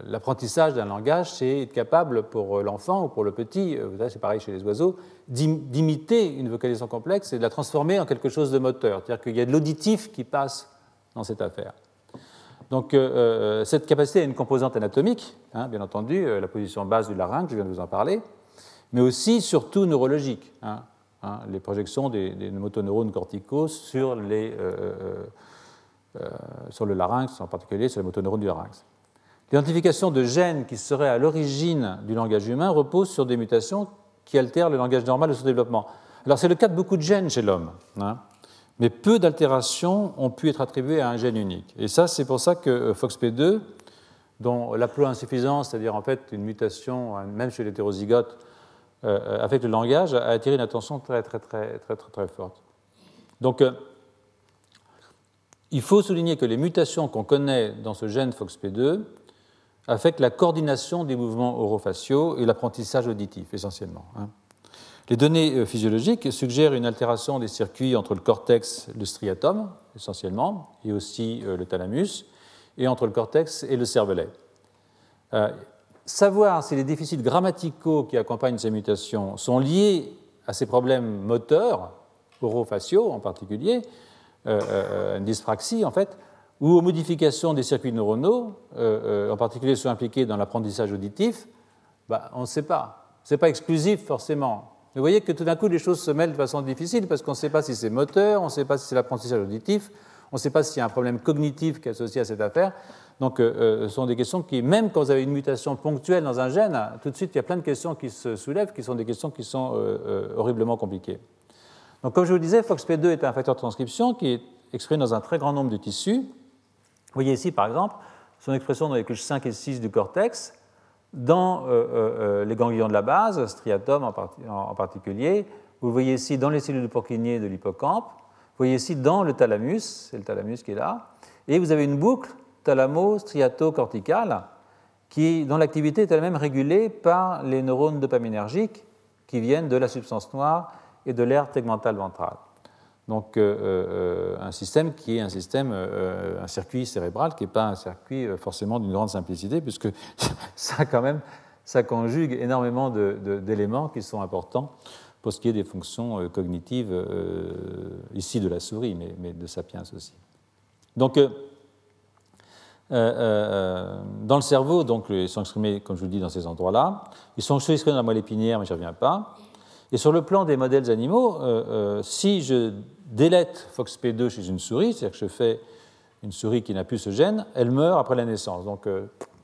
l'apprentissage d'un langage, c'est être capable pour l'enfant ou pour le petit, euh, c'est pareil chez les oiseaux, d'imiter une vocalisation complexe et de la transformer en quelque chose de moteur. C'est-à-dire qu'il y a de l'auditif qui passe dans cette affaire. Donc euh, cette capacité a une composante anatomique, hein, bien entendu, la position basse du larynx, je viens de vous en parler, mais aussi surtout neurologique. Hein, hein, les projections des, motoneurones corticaux sur les, sur le larynx, en particulier sur les motoneurones du larynx. L'identification de gènes qui seraient à l'origine du langage humain repose sur des mutations qui altèrent le langage normal de son développement. Alors c'est le cas de beaucoup de gènes chez l'homme, hein, mais peu d'altérations ont pu être attribuées à un gène unique. Et ça, c'est pour ça que euh, FOXP2, dont l'haploinsuffisance, c'est-à-dire en fait une mutation, hein, même chez l'hétérozygote, euh, affecte le langage, a attiré une attention très très très très très, très forte. Donc il faut souligner que les mutations qu'on connaît dans ce gène FOXP2 affectent la coordination des mouvements orofaciaux et l'apprentissage auditif essentiellement. Hein. Les données euh, physiologiques suggèrent une altération des circuits entre le cortex le striatum, essentiellement, et aussi euh, le thalamus, et entre le cortex et le cervelet. Euh, savoir si les déficits grammaticaux qui accompagnent ces mutations sont liés à ces problèmes moteurs, orofaciaux en particulier, une dyspraxie, en fait, ou aux modifications des circuits neuronaux, euh, en particulier ceux impliqués dans l'apprentissage auditif, bah, on ne sait pas. Ce n'est pas exclusif forcément. Vous voyez que tout d'un coup, les choses se mêlent de façon difficile parce qu'on ne sait pas si c'est moteur, on ne sait pas si c'est l'apprentissage auditif, on ne sait pas s'il y a un problème cognitif qui est associé à cette affaire. Donc, ce sont des questions qui, même quand vous avez une mutation ponctuelle dans un gène, tout de suite, il y a plein de questions qui se soulèvent, qui sont des questions qui sont horriblement compliquées. Donc, comme je vous disais, FOXP2 est un facteur de transcription qui est exprimé dans un très grand nombre de tissus. Vous voyez ici, par exemple, son expression dans les couches 5 et 6 du cortex, dans euh, euh, euh, les ganglions de la base, striatum en, particulier. Vous voyez ici dans les cellules de Purkinje de l'hippocampe. Vous voyez ici dans le thalamus, c'est le thalamus qui est là. Et vous avez une boucle thalamo-striato-corticale dont l'activité est elle-même régulée par les neurones dopaminergiques qui viennent de la substance noire et de l'aire tegmentale ventrale. Donc euh, euh, un système qui est un système, euh, un circuit cérébral qui n'est pas un circuit forcément d'une grande simplicité, puisque [LAUGHS] ça quand même, ça conjugue énormément d'éléments qui sont importants pour ce qui est des fonctions cognitives ici de la souris, mais, mais, de sapiens aussi. Donc dans le cerveau, donc, ils sont exprimés, comme je vous dis, dans ces endroits-là. Ils sont exprimés dans la moelle épinière, mais je n'y reviens pas. Et sur le plan des modèles animaux, euh, euh, si je délète FOXP2 chez une souris, c'est-à-dire que je fais une souris qui n'a plus ce gène, elle meurt après la naissance. Donc,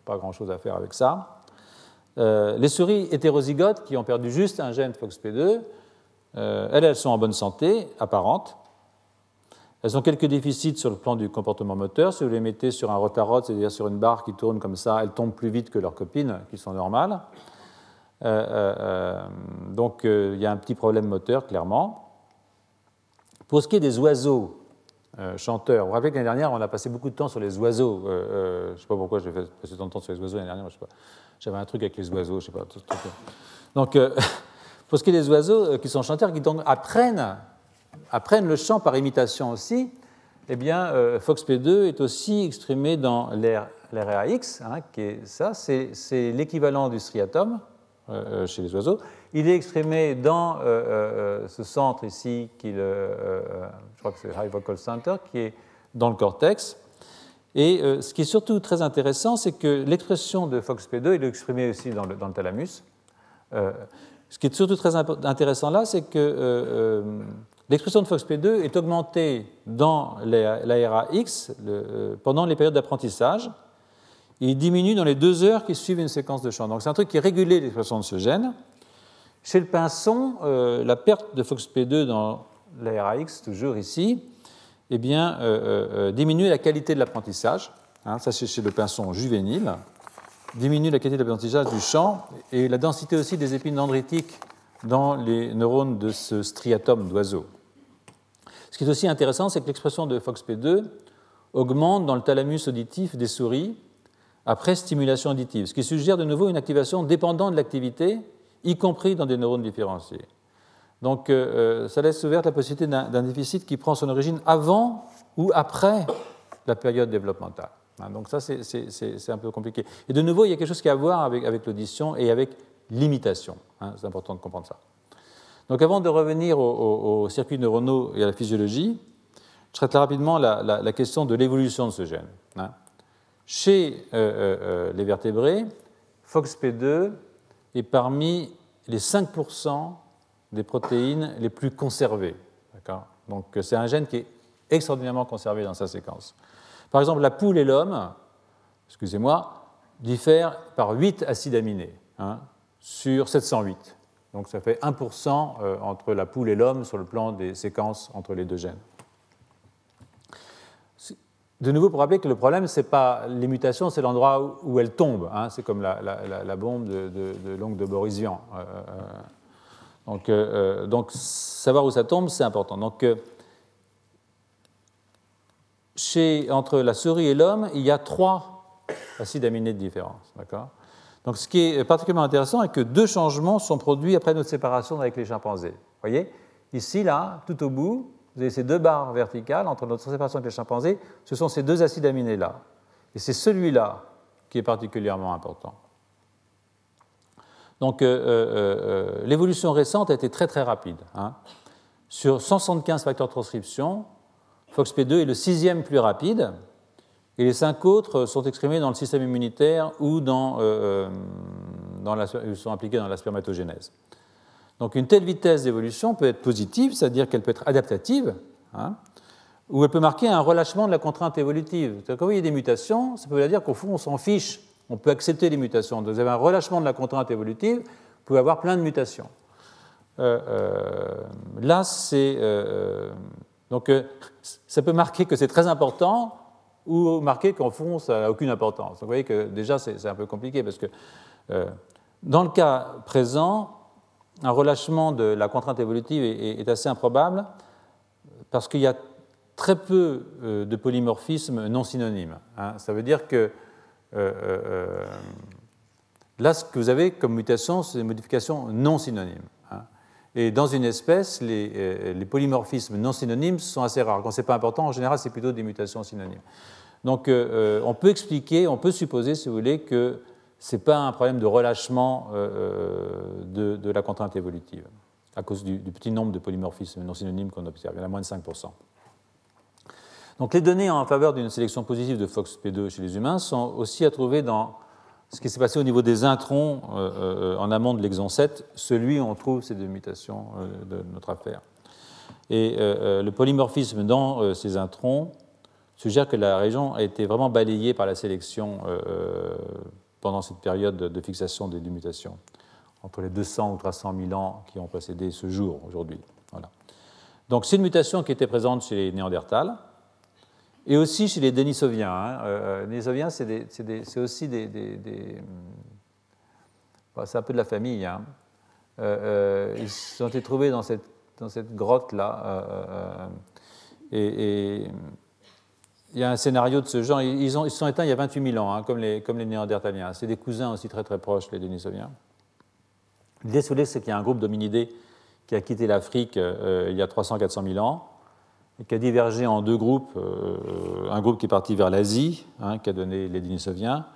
pas grand-chose à faire avec ça. les souris hétérozygotes qui ont perdu juste un gène FOXP2, elles, elles sont en bonne santé, apparente. Elles ont quelques déficits sur le plan du comportement moteur. Si vous les mettez sur un rotarod, c'est-à-dire sur une barre qui tourne comme ça, elles tombent plus vite que leurs copines, qui sont normales. Euh, euh, euh, donc il y a un petit problème moteur, clairement. Pour ce qui est des oiseaux chanteurs, vous vous rappelez que l'année dernière, on a passé beaucoup de temps sur les oiseaux. je ne sais pas pourquoi j'ai passé tant de temps sur les oiseaux l'année dernière. J'avais un truc avec les oiseaux, je sais pas. Donc, [LAUGHS] pour ce qui est des oiseaux qui sont chanteurs, qui apprennent apprennent le chant par imitation aussi, eh bien, euh, FOXP2 est aussi exprimé dans l'RAX, hein, qui est ça, c'est l'équivalent du striatum chez les oiseaux. Il est exprimé dans ce centre ici, qui le, je crois que c'est High Vocal Center, qui est dans le cortex. Et ce qui est surtout très intéressant, c'est que l'expression de FOXP2 est exprimée aussi dans le, dans le thalamus. ce qui est surtout très intéressant là, c'est que L'expression de FOXP2 est augmentée dans l'ARAX euh, pendant les périodes d'apprentissage et diminue dans les deux heures qui suivent une séquence de chant. Donc c'est un truc qui régulé l'expression de ce gène. Chez le pinson, euh, la perte de FOXP2 dans l'ARAX, toujours ici, eh bien, euh, diminue la qualité de l'apprentissage. Hein, ça, c'est chez le pinson juvénile. Diminue la qualité de l'apprentissage du chant et la densité aussi des épines dendritiques dans les neurones de ce striatum d'oiseau. Ce qui est aussi intéressant, c'est que l'expression de FOXP2 augmente dans le thalamus auditif des souris après stimulation auditive, ce qui suggère de nouveau une activation dépendante de l'activité, y compris dans des neurones différenciés. Donc euh, euh, ça laisse ouverte la possibilité d'un déficit qui prend son origine avant ou après la période développementale. Hein, donc ça, c'est un peu compliqué. Et de nouveau, il y a quelque chose qui a à voir avec, l'audition et avec l'imitation. Hein, c'est important de comprendre ça. Donc avant de revenir aux, circuits neuronaux et à la physiologie, je traite rapidement la, question de l'évolution de ce gène. Hein. Chez euh, euh, euh, les vertébrés, FOXP2 est parmi les 5% des protéines les plus conservées. Donc c'est un gène qui est extraordinairement conservé dans sa séquence. Par exemple, la poule et l'homme, excusez-moi, diffèrent par 8 acides aminés hein, sur 708. Donc ça fait 1% euh, entre la poule et l'homme sur le plan des séquences entre les deux gènes. De nouveau, pour rappeler que le problème, ce n'est pas les mutations, c'est l'endroit où elles tombent. Hein. c'est comme la, bombe de, de, l'ongle de Boris-Vian. Euh, euh, donc, donc, savoir où ça tombe, c'est important. Donc, chez, entre la souris et l'homme, il y a trois acides aminés de différence. Donc ce qui est particulièrement intéressant est que deux changements sont produits après notre séparation avec les chimpanzés. Vous voyez? Ici, là, tout au bout, vous avez ces deux barres verticales entre notre séparation avec les chimpanzés. Ce sont ces deux acides aminés-là. Et c'est celui-là qui est particulièrement important. Donc euh, euh, euh, l'évolution récente a été très très rapide. Hein. Sur 175 facteurs de transcription, FOXP2 est le sixième plus rapide, et les cinq autres sont exprimés dans le système immunitaire ou dans, euh, euh, sont impliqués dans la spermatogénèse. Donc une telle vitesse d'évolution peut être positive, c'est-à-dire qu'elle peut être adaptative, hein, ou elle peut marquer un relâchement de la contrainte évolutive. Quand il y a des mutations, ça peut dire qu'au fond, on s'en fiche, on peut accepter les mutations. Donc, vous avez un relâchement de la contrainte évolutive, vous pouvez avoir plein de mutations. Euh, là, c'est. donc, ça peut marquer que c'est très important, ou marquer qu'en fond, ça n'a aucune importance. vous voyez que déjà, c'est un peu compliqué parce que euh, dans le cas présent, un relâchement de la contrainte évolutive est, assez improbable parce qu'il y a très peu euh, de polymorphismes non synonymes. Hein. Ça veut dire que euh, là, ce que vous avez comme mutation, c'est des modifications non synonymes. Hein. Et dans une espèce, les, les, polymorphismes non synonymes sont assez rares. Quand ce n'est pas important, en général, c'est plutôt des mutations synonymes. Donc euh, euh, on peut expliquer, on peut supposer, si vous voulez, que ce n'est pas un problème de relâchement euh, de, la contrainte évolutive, à cause du, petit nombre de polymorphismes non synonymes qu'on observe. Il y en a moins de 5%. Donc les données en faveur d'une sélection positive de FOXP2 chez les humains sont aussi à trouver dans ce qui s'est passé au niveau des introns en amont de l'exon 7, celui où on trouve ces deux mutations de notre affaire. Et le polymorphisme dans ces introns suggère que la région a été vraiment balayée par la sélection pendant cette période de fixation des mutations, entre les 200 ou 300 000 ans qui ont précédé ce jour aujourd'hui. Voilà. Donc c'est une mutation qui était présente chez les Néandertals et aussi chez les Denisoviens. Hein. Euh, Denisoviens, c'est aussi des. c'est un peu de la famille. Hein. Euh, euh, ils ont été trouvés dans cette, dans cette grotte-là. et, il y a un scénario de ce genre. Ils, ils sont éteints il y a 28 000 ans, hein, comme, les, Néandertaliens. C'est des cousins aussi très très proches, les Denisoviens. L'idée, c'est qu'il y a un groupe d'hominidés qui a quitté l'Afrique il y a 300-400 000 ans qui a divergé en deux groupes. Euh, un groupe qui est parti vers l'Asie, hein, qui a donné les Denisoviens,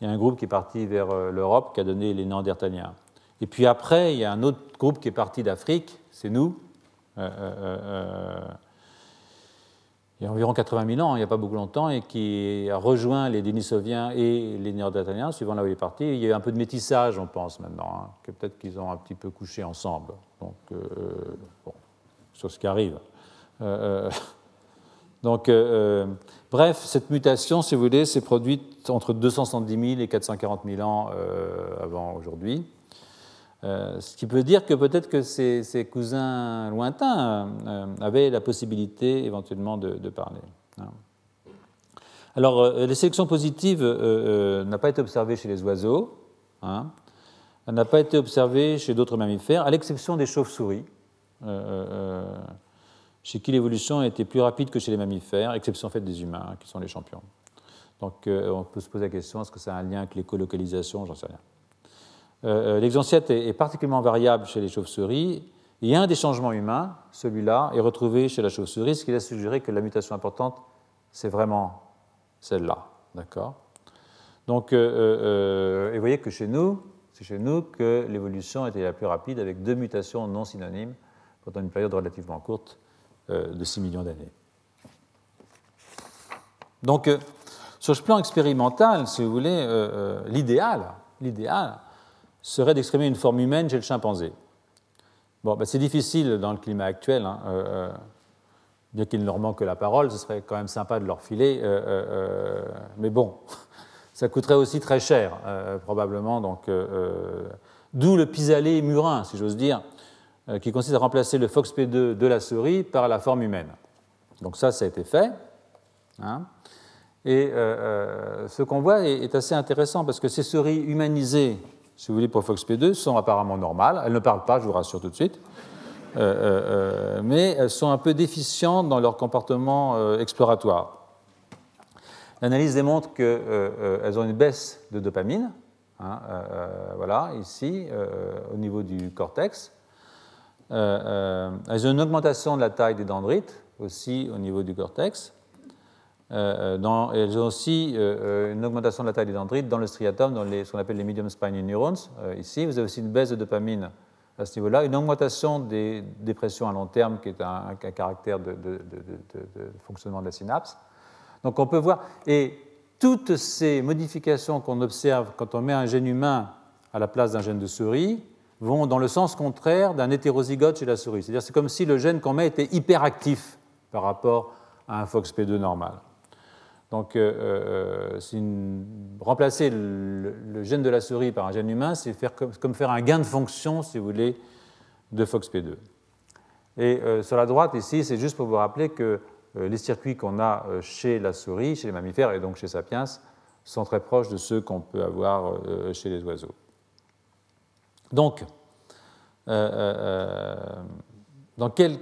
et un groupe qui est parti vers euh, l'Europe, qui a donné les Néandertaliens. Et puis après, il y a un autre groupe qui est parti d'Afrique, c'est nous. Euh, il y a environ 80 000 ans, il n'y a pas beaucoup longtemps, et qui a rejoint les Denisoviens et les Néandertaliens, suivant là où il est parti. Il y a eu un peu de métissage, on pense maintenant, hein, que peut-être qu'ils ont un petit peu couché ensemble. Donc, bon, sur ce qui arrive. Euh, euh, [LAUGHS] donc, euh, bref, cette mutation, si vous voulez, s'est produite entre 270 000 et 440 000 ans avant aujourd'hui. Ce qui peut dire que peut-être que ces, cousins lointains avaient la possibilité éventuellement de, parler. Alors, les sélections positives n'ont pas été observées chez les oiseaux, hein. elle n'a pas été observée chez d'autres mammifères, à l'exception des chauves-souris chez qui l'évolution a été plus rapide que chez les mammifères, exception faite des humains, qui sont les champions. Donc euh, on peut se poser la question, est-ce que ça a un lien avec l'écolocalisation? J'en sais rien. Euh, euh L'exonciate est, particulièrement variable chez les chauves-souris, et un des changements humains, celui-là, est retrouvé chez la chauve-souris, ce qui laisse suggérer que la mutation importante, c'est vraiment celle-là. D'accord? Donc, euh, et vous voyez que chez nous, c'est chez nous que l'évolution était la plus rapide, avec deux mutations non synonymes pendant une période relativement courte de 6 millions d'années. Donc, sur ce plan expérimental, si vous voulez, l'idéal, l'idéal serait d'exprimer une forme humaine chez le chimpanzé. Bon, ben, c'est difficile dans le climat actuel. Hein, bien qu'il ne leur manque que la parole, ce serait quand même sympa de leur filer. mais bon, [LAUGHS] ça coûterait aussi très cher, probablement. Donc, d'où le pis-aller murin, si j'ose dire, euh, qui consiste à remplacer le FOXP2 de la souris par la forme humaine. Donc ça, ça a été fait. Hein. Et euh, euh, ce qu'on voit est, assez intéressant parce que ces souris humanisées, si vous voulez, pour FOXP2, sont apparemment normales. Elles ne parlent pas, je vous rassure tout de suite. mais elles sont un peu déficientes dans leur comportement exploratoire. L'analyse démontre qu'elles ont une baisse de dopamine, hein, voilà, ici, au niveau du cortex, euh, euh, elles ont une augmentation de la taille des dendrites, aussi au niveau du cortex. Euh, dans, elles ont aussi une augmentation de la taille des dendrites dans le striatum, dans ce qu'on appelle les medium spiny neurons. ici, vous avez aussi une baisse de dopamine à ce niveau-là, une augmentation des dépressions à long terme, qui est un, caractère de, de, fonctionnement de la synapse. Donc on peut voir, et toutes ces modifications qu'on observe quand on met un gène humain à la place d'un gène de souris, vont dans le sens contraire d'un hétérozygote chez la souris. C'est-à-dire c'est comme si le gène qu'on met était hyperactif par rapport à un FOXP2 normal. Donc, euh, euh, remplacer le, gène de la souris par un gène humain, c'est faire comme, faire un gain de fonction, si vous voulez, de FOXP2. Et euh, sur la droite, ici, c'est juste pour vous rappeler que les circuits qu'on a chez la souris, chez les mammifères et donc chez Sapiens, sont très proches de ceux qu'on peut avoir chez les oiseaux. Donc, euh, euh, euh, dans quel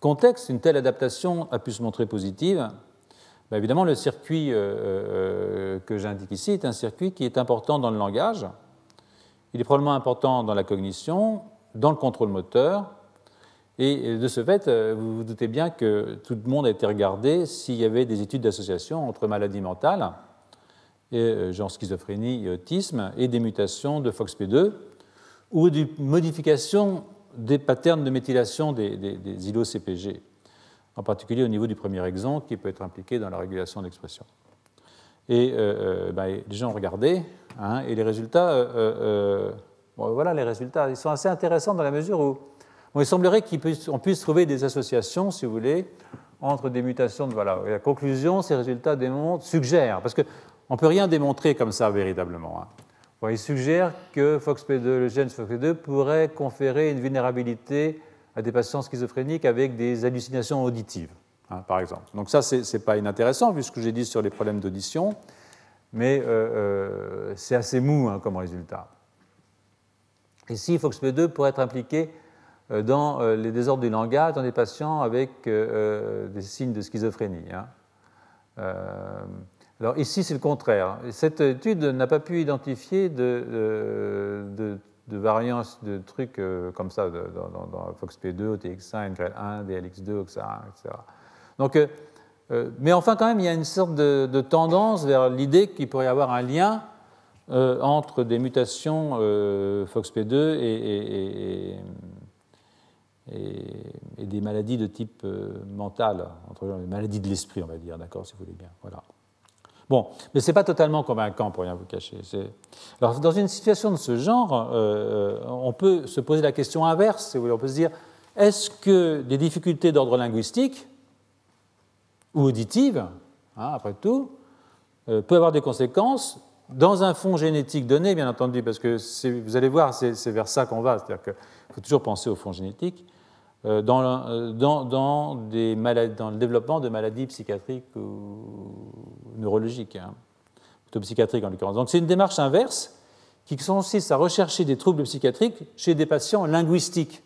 contexte une telle adaptation a pu se montrer positive? Ben, Évidemment, le circuit que j'indique ici est un circuit qui est important dans le langage, il est probablement important dans la cognition, dans le contrôle moteur, et de ce fait, vous vous doutez bien que tout le monde a été regardé s'il y avait des études d'association entre maladies mentales, genre schizophrénie et autisme, et des mutations de FOXP2, ou de modification des patterns de méthylation des, des, îlots CPG, en particulier au niveau du premier exon qui peut être impliqué dans la régulation d'expression. Et euh, euh, ben, les gens ont regardé, hein, et les résultats, euh, voilà les résultats, ils sont assez intéressants dans la mesure où il semblerait qu'on puisse, trouver des associations, si vous voulez, entre des mutations de voilà. la conclusion, ces résultats démontrent, suggèrent, parce qu'on ne peut rien démontrer comme ça véritablement. Hein. suggère que FOXP2, le gène FOXP2 pourrait conférer une vulnérabilité à des patients schizophréniques avec des hallucinations auditives, hein, par exemple. Donc ça, ce n'est pas inintéressant vu ce que j'ai dit sur les problèmes d'audition, mais euh, euh, c'est assez mou hein, comme résultat. Ici, FOXP2 pourrait être impliqué euh, dans les désordres du langage dans des patients avec des signes de schizophrénie. Hein. Alors ici, c'est le contraire. Cette étude n'a pas pu identifier de, variances de trucs euh, comme ça dans, dans, FOXP2, OTX1, NGREL1, DLX2, etc. Donc, euh, euh, mais enfin, quand même, il y a une sorte de, tendance vers l'idée qu'il pourrait y avoir un lien entre des mutations FOXP2 et, et, des maladies de type mental, entre les maladies de l'esprit, on va dire, d'accord, si vous voulez bien. Voilà. Bon, mais ce n'est pas totalement convaincant, pour rien vous cacher. Alors, dans une situation de ce genre, euh, euh, on peut se poser la question inverse, si vous voulez. On peut se dire est-ce que des difficultés d'ordre linguistique ou auditives, hein, après tout, euh, peuvent avoir des conséquences dans un fond génétique donné, bien entendu, parce que vous allez voir, c'est vers ça qu'on va. C'est-à-dire qu'il faut toujours penser au fond génétique. Euh, euh, dans, le développement de maladies psychiatriques ou neurologiques, hein, plutôt psychiatriques en l'occurrence. Donc c'est une démarche inverse qui consiste à rechercher des troubles psychiatriques chez des patients linguistiques.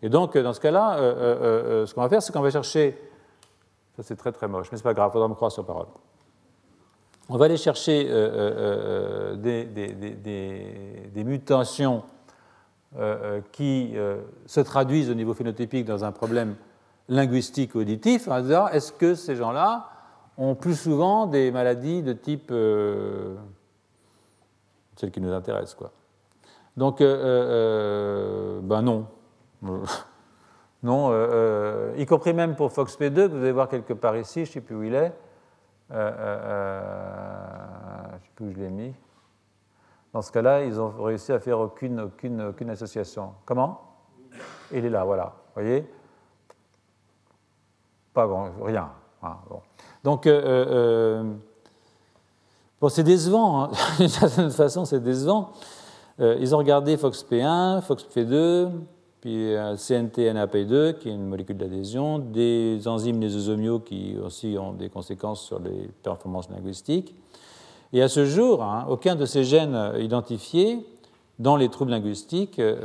Et donc, dans ce cas-là, euh, ce qu'on va faire, c'est qu'on va chercher. Ça, c'est très très moche, mais c'est pas grave, il faudra me croire sur parole. On va aller chercher des, mutations qui euh, se traduisent au niveau phénotypique dans un problème linguistique auditif, est-ce que ces gens-là ont plus souvent des maladies de type celles qui nous intéressent quoi. Donc, ben non. [LAUGHS] non, y compris même pour FOXP2, que vous allez voir quelque part ici, je ne sais plus où il est. je ne sais plus où je l'ai mis. Dans ce cas-là, ils ont réussi à faire aucune, association. Comment? Il est là, voilà. Vous voyez? Pas bon, rien. Ah, Donc, euh, euh, bon, c'est décevant. Hein. [LAUGHS] D'une certaine façon, c'est décevant. Euh, ils ont regardé FOXP1, FOXP2, puis CNT-NAP2, qui est une molécule d'adhésion, des enzymes lysosomiaux qui aussi ont des conséquences sur les performances linguistiques. Et à ce jour, hein, aucun de ces gènes identifiés dans les troubles linguistiques euh,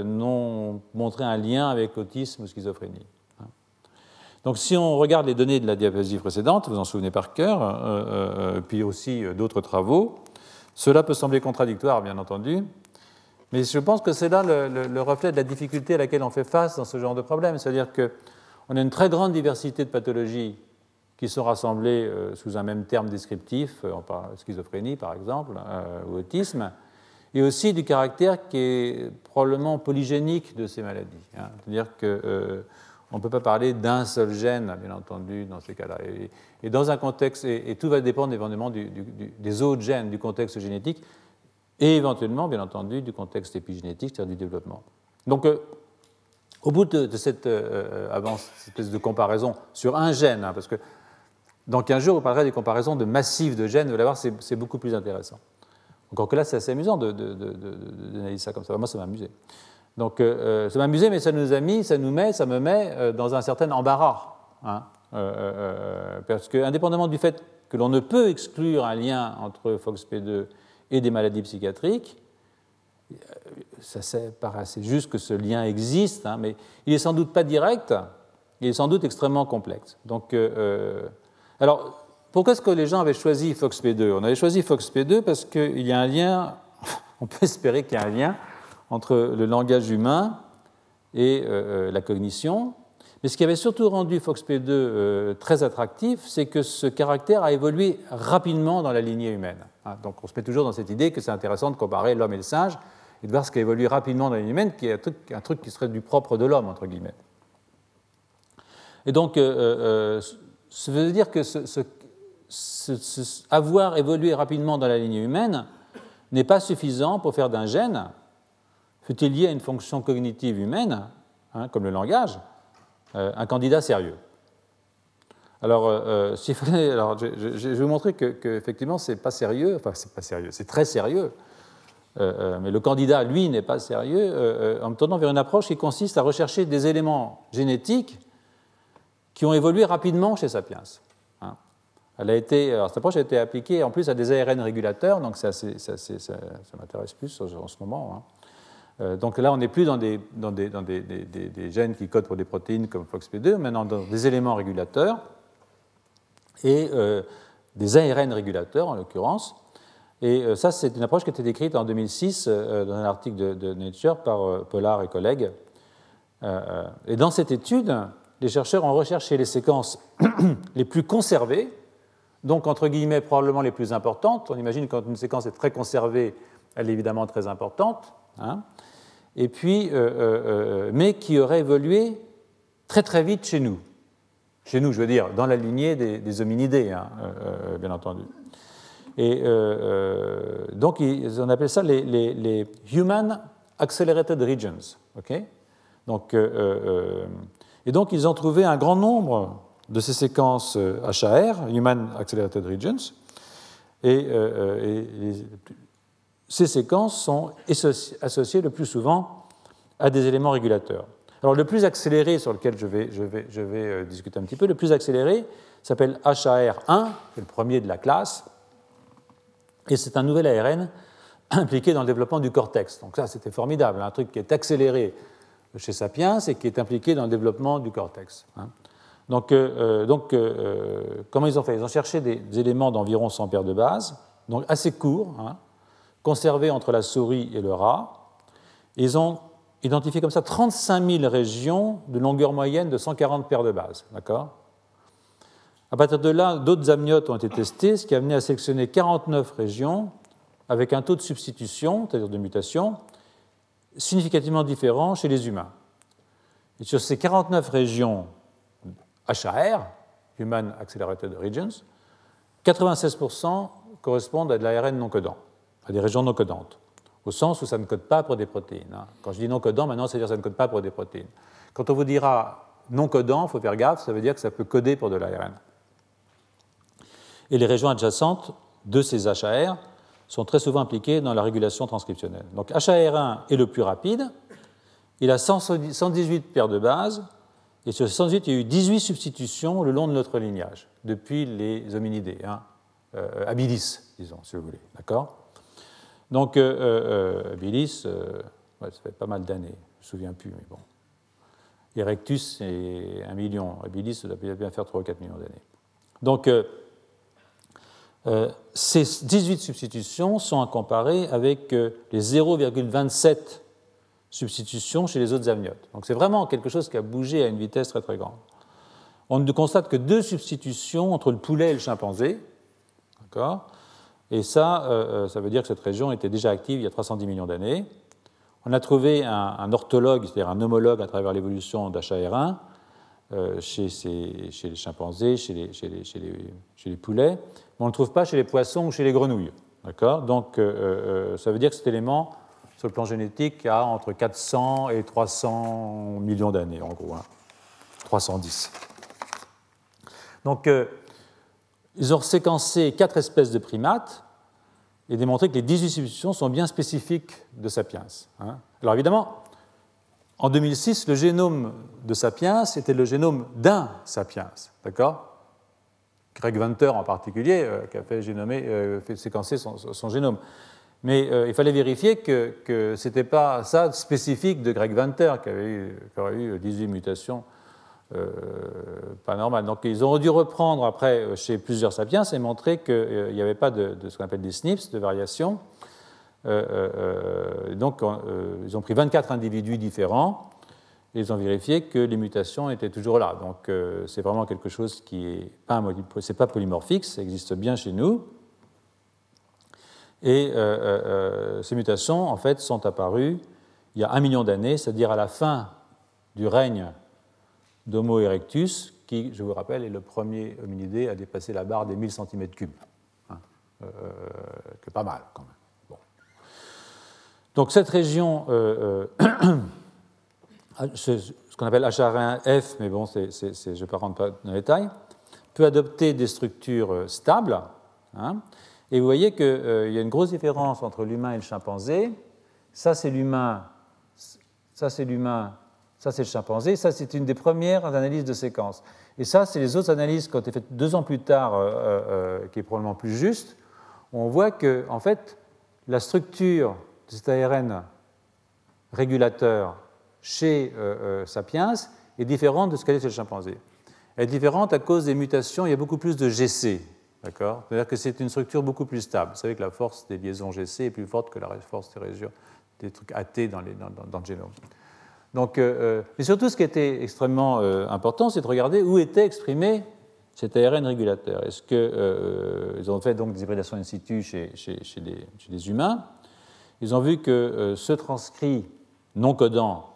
euh, n'ont montré un lien avec autisme ou schizophrénie. Hein. Donc si on regarde les données de la diapositive précédente, vous en souvenez par cœur, euh, puis aussi d'autres travaux, cela peut sembler contradictoire, bien entendu, mais je pense que c'est là le, le, reflet de la difficulté à laquelle on fait face dans ce genre de problème. C'est-à-dire qu'on a une très grande diversité de pathologies qui sont rassemblés euh, sous un même terme descriptif, euh, schizophrénie par exemple, euh, ou autisme, et aussi du caractère qui est probablement polygénique de ces maladies. Hein. C'est-à-dire qu'on ne peut pas parler d'un seul gène, bien entendu, dans ces cas-là. Et, dans un contexte, et, tout va dépendre éventuellement des autres gènes, du contexte génétique, et éventuellement, bien entendu, du contexte épigénétique, c'est-à-dire du développement. Donc, au bout de, cette avance, cette espèce de comparaison sur un gène, hein, parce que dans 15 jours, vous parlerez des comparaisons de massifs de gènes, vous allez voir, c'est beaucoup plus intéressant. Encore que là, c'est assez amusant d'analyser ça comme ça. Moi, ça m'a amusé. Donc, euh, euh, ça m'a amusé, mais ça nous a mis, ça nous met, ça me met euh, dans un certain embarras. Hein, parce que, indépendamment du fait que l'on ne peut exclure un lien entre FOXP2 et des maladies psychiatriques, ça paraît assez juste que ce lien existe, hein, mais il n'est sans doute pas direct, il est sans doute extrêmement complexe. Donc, alors, pourquoi est-ce que les gens avaient choisi FOXP2 On avait choisi FOXP2 parce qu'il y a un lien, [LAUGHS] on peut espérer qu'il y a un lien entre le langage humain et euh, euh, la cognition. Mais ce qui avait surtout rendu FOXP2 euh, très attractif, c'est que ce caractère a évolué rapidement dans la lignée humaine. Hein, donc on se met toujours dans cette idée que c'est intéressant de comparer l'homme et le singe et de voir ce qui a rapidement dans la lignée humaine, qui est un truc, un truc qui serait du propre de l'homme, entre guillemets. Et donc, ça veut dire que avoir évolué rapidement dans la ligne humaine n'est pas suffisant pour faire d'un gène, fut-il lié à une fonction cognitive humaine, hein, comme le langage, euh, un candidat sérieux. Alors, [LAUGHS] alors je, vais vous montrer que, que effectivement, c'est pas sérieux. Enfin, c'est pas sérieux. C'est très sérieux. mais le candidat, lui, n'est pas sérieux en me tournant vers une approche qui consiste à rechercher des éléments génétiques qui ont évolué rapidement chez Sapiens. Elle a été, cette approche a été appliquée en plus à des ARN régulateurs, donc ça, m'intéresse plus en ce moment. Hein. Euh, donc là, on n'est plus dans, des, gènes qui codent pour des protéines comme FOXP2, maintenant dans des éléments régulateurs et euh, des ARN régulateurs en l'occurrence. Et euh, ça, c'est une approche qui a été décrite en 2006 dans un article de Nature par Pollard et collègues. et dans cette étude, les chercheurs ont recherché les séquences [CLEARS THROAT] les plus conservées donc entre guillemets probablement les plus importantes. On imagine quand une séquence est très conservée, elle est évidemment très importante, hein. et puis, euh, euh, euh, mais qui aurait évolué très très vite chez nous. Chez nous, je veux dire, dans la lignée des, hominidés, hein, bien entendu. Et donc, on appelle ça les, Human Accelerated Regions. donc, et donc, ils ont trouvé un grand nombre de ces séquences HAR, Human Accelerated Regions, et, euh, euh, ces séquences sont associées le plus souvent à des éléments régulateurs. Alors le plus accéléré sur lequel je vais, je vais, euh, discuter un petit peu, le plus accéléré s'appelle HAR1, c'est le premier de la classe, et c'est un nouvel ARN impliqué dans le développement du cortex. Donc ça, c'était formidable, un truc qui est accéléré chez Sapiens et qui est impliqué dans le développement du cortex. Hein. Donc, euh, euh, donc euh, comment ils ont fait? Ils ont cherché des, éléments d'environ 100 paires de bases, donc assez courts, hein, conservés entre la souris et le rat. Ils ont identifié comme ça 35 000 régions de longueur moyenne de 140 paires de bases. D'accord? À partir de là, d'autres amniotes ont été testés, ce qui a amené à sélectionner 49 régions avec un taux de substitution, c'est-à-dire de mutation, significativement différent chez les humains. Et sur ces 49 régions HAR, Human Accelerated Regions, 96% correspondent à de l'ARN non codant, à des régions non codantes, au sens où ça ne code pas pour des protéines. Hein. Quand je dis non codant, maintenant, c'est-à-dire que ça ne code pas pour des protéines. Quand on vous dira non codant, il faut faire gaffe, ça veut dire que ça peut coder pour de l'ARN. Et les régions adjacentes de ces HAR sont très souvent impliquées dans la régulation transcriptionnelle. Donc HAR1 est le plus rapide, il a 118 paires de bases, et sur ces 118, il y a eu 18 substitutions le long de notre lignage, depuis les hominidés, hein, euh, habilis, disons, si vous voulez. D'accord? Donc, euh, euh, habilis, euh, ça fait pas mal d'années, je ne me souviens plus, mais bon. Erectus, c'est un million. Habilis, ça doit bien faire 3 ou 4 millions d'années. Donc, ces 18 substitutions sont à comparer avec les 0,27 substitution chez les autres amniotes. Donc c'est vraiment quelque chose qui a bougé à une vitesse très très grande. On ne constate que deux substitutions entre le poulet et le chimpanzé. D'accord? Et ça, euh, euh, ça veut dire que cette région était déjà active il y a 310 millions d'années. On a trouvé un, orthologue, c'est-à-dire un homologue à travers l'évolution d'HAR1 euh, chez, les chimpanzés, chez les, poulets, on ne le trouve pas chez les poissons ou chez les grenouilles. D'accord? Donc ça veut dire que cet élément sur le plan génétique a entre 400 et 300 millions d'années, en gros. 310. Hein. Donc, euh, ils ont séquencé quatre espèces de primates et démontré que les 18 substitutions sont bien spécifiques de Sapiens. Hein. Alors évidemment, en 2006, le génome de Sapiens était le génome d'un Sapiens, d'accord? Greg Venter en particulier, euh, qui a fait, génomer, euh, fait séquencer son génome. Mais euh, il fallait vérifier que, ce n'était pas ça spécifique de Greg Venter, qui, avait aurait eu 18 mutations euh, pas normales. Donc ils ont dû reprendre après chez plusieurs sapiens et montrer qu'il n'y avait pas de, ce qu'on appelle des SNPs, de variations. donc ils ont pris 24 individus différents et ils ont vérifié que les mutations étaient toujours là. Donc c'est vraiment quelque chose qui n'est pas, pas polymorphique, ça existe bien chez nous. Et euh, euh, euh, ces mutations, en fait, sont apparues il y a un million d'années, c'est-à-dire à la fin du règne d'Homo erectus, qui, je vous rappelle, est le premier hominidé à dépasser la barre des 1000 cm3. Hein, que pas mal, quand même. Donc cette région, [CLEARS THROAT] ce qu'on appelle HR1F, mais bon, je ne vais pas rentrer dans les détails, peut adopter des structures stables. Hein. et vous voyez qu'il y a une grosse différence entre l'humain et le chimpanzé. Ça, c'est l'humain, ça, c'est l'humain, ça, c'est le chimpanzé. Ça, c'est une des premières analyses de séquence. Et ça, c'est les autres analyses qui ont été faites deux ans plus tard, qui est probablement plus juste. On voit que, en fait, la structure de cet ARN régulateur chez euh, euh, Sapiens est différente de ce qu'elle est chez le chimpanzé. Elle est différente à cause des mutations, il y a beaucoup plus de GC. D'accord? C'est-à-dire que c'est une structure beaucoup plus stable. Vous savez que la force des liaisons GC est plus forte que la force des des trucs AT dans, dans, le génome. Donc, euh, mais surtout, ce qui était extrêmement important, c'est de regarder où était exprimé cet ARN régulateur. Est-ce qu'ils ont fait donc des hybridations in situ chez, chez, chez, les, chez les, humains? Ils ont vu que ce transcrit non codant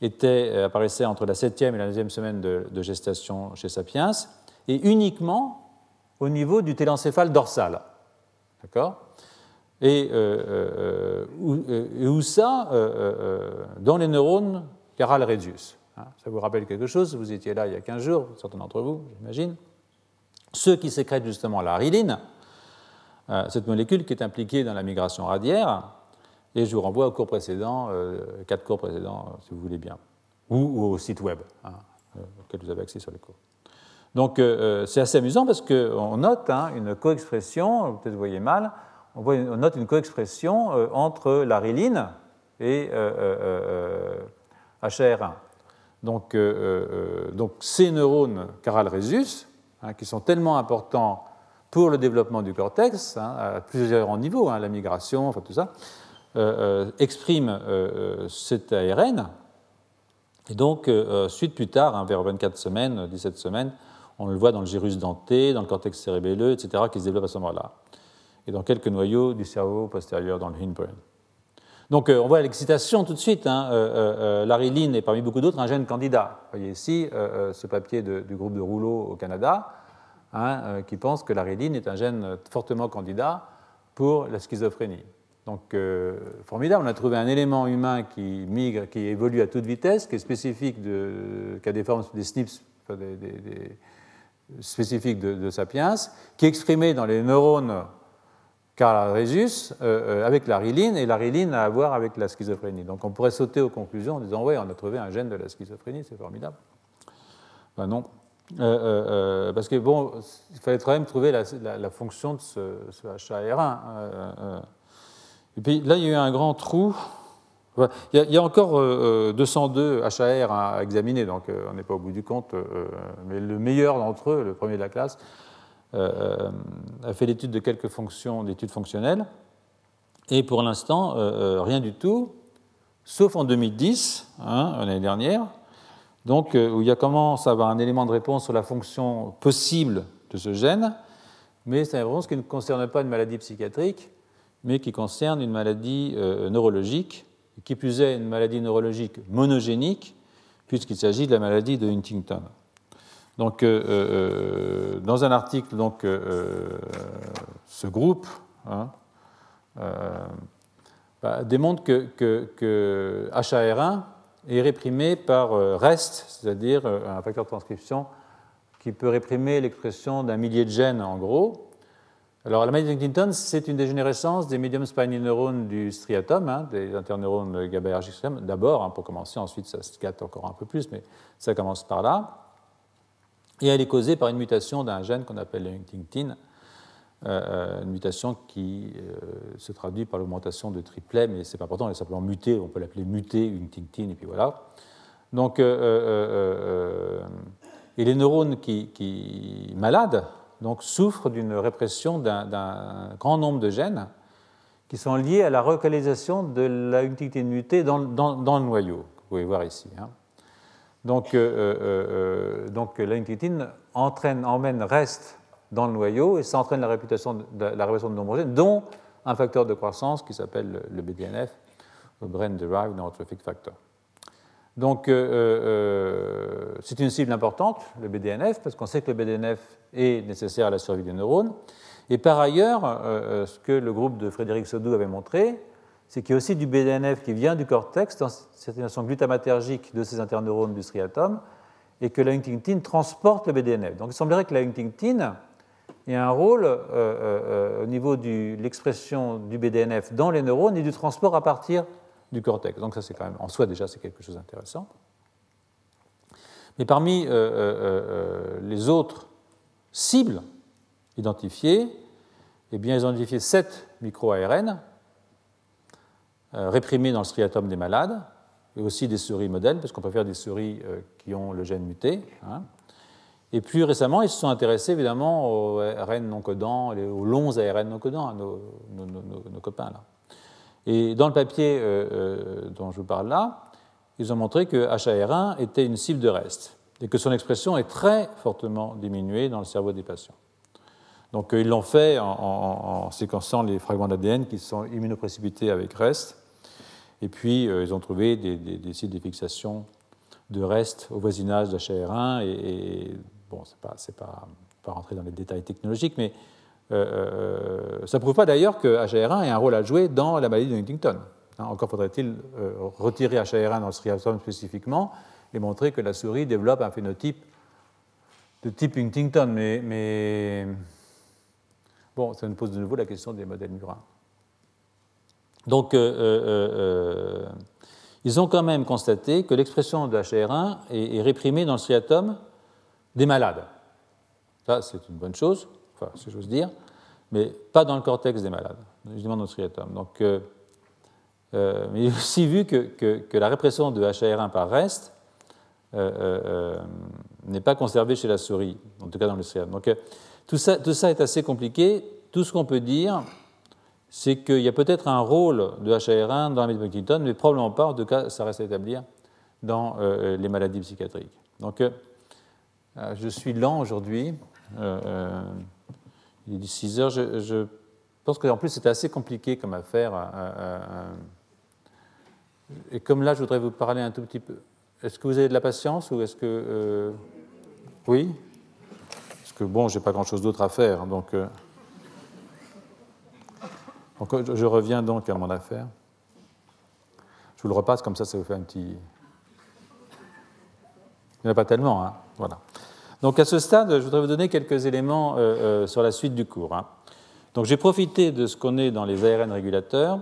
était, euh, apparaissait entre la septième et la neuvième semaine de, gestation chez Sapiens, et uniquement au niveau du télencéphale dorsal. D'accord? Et, euh, euh, où, ça Dans les neurones caral radius. Hein, ça vous rappelle quelque chose? Vous étiez là il y a 15 jours, certains d'entre vous, j'imagine. Ceux qui sécrètent justement la riline, cette molécule qui est impliquée dans la migration radiaire, et je vous renvoie au cours précédent, euh, quatre cours précédents, euh, si vous voulez bien, ou, au site web hein, euh, auquel vous avez accès sur les cours. Donc c'est assez amusant parce qu'on note hein, une coexpression, peut-être vous voyez mal, on, voit, on note une coexpression entre la riline et HR1. Donc, ces neurones caral rhesus, hein, qui sont tellement importants pour le développement du cortex, à plusieurs niveaux, la migration, enfin tout ça, euh, euh, exprime euh, cet ARN. Et donc, suite plus tard, hein, vers 24 semaines, 17 semaines, on le voit dans le gyrus denté, dans le cortex cérébelleux, etc., qui se développe à ce moment-là. Et dans quelques noyaux du cerveau postérieur dans le hindbrain. Donc on voit l'excitation tout de suite. Hein, est parmi beaucoup d'autres un gène candidat. Vous voyez ici ce papier du groupe de Rouleau au Canada hein, qui pense que l'ariline est un gène fortement candidat pour la schizophrénie. Donc, euh, formidable, on a trouvé un élément humain qui migre, qui évolue à toute vitesse, qui est spécifique, qui a des formes, des SNPs spécifiques de, Sapiens, qui est exprimé dans les neurones Carl Rhesus euh, euh, avec la riline, et la riline a à voir avec la schizophrénie. Donc, on pourrait sauter aux conclusions en disant, oui, on a trouvé un gène de la schizophrénie, c'est formidable. Ben non. parce que, bon, il fallait quand même trouver la, fonction de ce, ce HAR1. Et puis là, il y a eu un grand trou. Il y a, encore 202 euh, euh, HAR à examiner, donc euh, on n'est pas au bout du compte. Mais le meilleur d'entre eux, le premier de la classe, a fait l'étude de quelques fonctions, d'études fonctionnelles. Et pour l'instant, rien du tout, sauf en 2010, hein, l'année dernière, donc, où il y a commence à avoir un élément de réponse sur la fonction possible de ce gène, mais c'est une réponse qui ne concerne pas une maladie psychiatrique, mais qui concerne une maladie euh, neurologique, qui plus est une maladie neurologique monogénique, puisqu'il s'agit de la maladie de Huntington. Donc, euh, euh, dans un article, donc, ce groupe hein, bah, démontre que, que, HAR1 est réprimé par REST, c'est-à-dire un facteur de transcription qui peut réprimer l'expression d'un millier de gènes en gros, alors, la maladie de Huntington, c'est une dégénérescence des medium spiny neurones du striatum, hein, des interneurones GABAergiques d'abord, hein, pour commencer, ensuite ça se gâte encore un peu plus, mais ça commence par là. Et elle est causée par une mutation d'un gène qu'on appelle le Huntington, euh, euh, une mutation qui euh, se traduit par l'augmentation de triplet, mais c'est pas important, elle est simplement mutée, on peut l'appeler muté, Huntington, et puis voilà. Donc, et les neurones qui, qui malades, donc, souffrent d'une répression d'un grand nombre de gènes qui sont liés à la localisation de la mutée dans, dans, le noyau, vous pouvez voir ici. Hein. Donc, euh, euh, euh, donc, la entraîne, emmène, reste dans le noyau et ça entraîne la, la répression de nombreux gènes, dont un facteur de croissance qui s'appelle le BDNF, le Brain Derived Neurotrophic Factor. Donc, c'est une cible importante, le BDNF, parce qu'on sait que le BDNF est nécessaire à la survie des neurones. Et par ailleurs, euh, euh, ce que le groupe de Frédéric Sodou avait montré, c'est qu'il y a aussi du BDNF qui vient du cortex, dans cette façon glutamatergique de ces interneurones du striatum, et que la huntingtine transporte le BDNF. Donc il semblerait que la huntingtine ait un rôle euh, euh, au niveau de l'expression du BDNF dans les neurones et du transport à partir du cortex. Donc ça c'est quand même, en soi déjà, c'est quelque chose d'intéressant. Mais parmi les autres cibles identifiées, eh bien, ils ont identifié sept micro-ARN réprimés dans le striatum des malades, et aussi des souris modèles, parce qu'on peut faire des souris euh, qui ont le gène muté. Hein. Et plus récemment, ils se sont intéressés évidemment aux ARN non codants, aux longs ARN non codants, nos, nos, copains là. Et dans le papier euh, euh, dont je vous parle là, ils ont montré que HAR1 était une cible de reste et que son expression est très fortement diminuée dans le cerveau des patients. Donc ils l'ont fait en, en, séquençant les fragments d'ADN qui sont immunoprécipités avec reste et puis, euh, ils ont trouvé des, sites de fixation de restes au voisinage d'HR1. Et, bon, c'est pas, pas, pas rentrer dans les détails technologiques, mais euh, euh, ça ne prouve pas d'ailleurs que HAR1 ait un rôle à jouer dans la maladie de Huntington. Hein, encore faudrait-il retirer HAR1 dans le striatum spécifiquement et montrer que la souris développe un phénotype de type Huntington. Mais, bon, ça nous pose de nouveau la question des modèles murins. Donc, euh, euh, euh, ils ont quand même constaté que l'expression de HR1 est, réprimée dans le striatum des malades. Ça, c'est une bonne chose, enfin, si j'ose dire, mais pas dans le cortex des malades, justement dans le striatum. Donc, mais il a aussi vu que, la répression de HR1 par reste n'est pas conservée chez la souris, en tout cas dans le striatum. Donc, tout ça, tout ça est assez compliqué. Tout ce qu'on peut dire, c'est qu'il y a peut-être un rôle de HAR1 dans la maladie mais probablement pas, en tout cas, ça reste à établir dans euh, les maladies psychiatriques. Donc, euh, euh, je suis lent aujourd'hui. Il est 6 heures. Je, je pense qu'en plus, c'était assez compliqué comme affaire. et comme là, je voudrais vous parler un tout petit peu. Est-ce que vous avez de la patience ou est-ce que. oui? Parce que, bon, j'ai pas grand-chose d'autre à faire. Donc. Donc, je reviens donc à mon affaire. Je vous le repasse, comme ça, ça vous fait un petit. Il n'y en a pas tellement, hein Voilà. Donc, à ce stade, je voudrais vous donner quelques éléments euh, euh, sur la suite du cours. Hein. Donc, j'ai profité de ce qu'on est dans les ARN régulateurs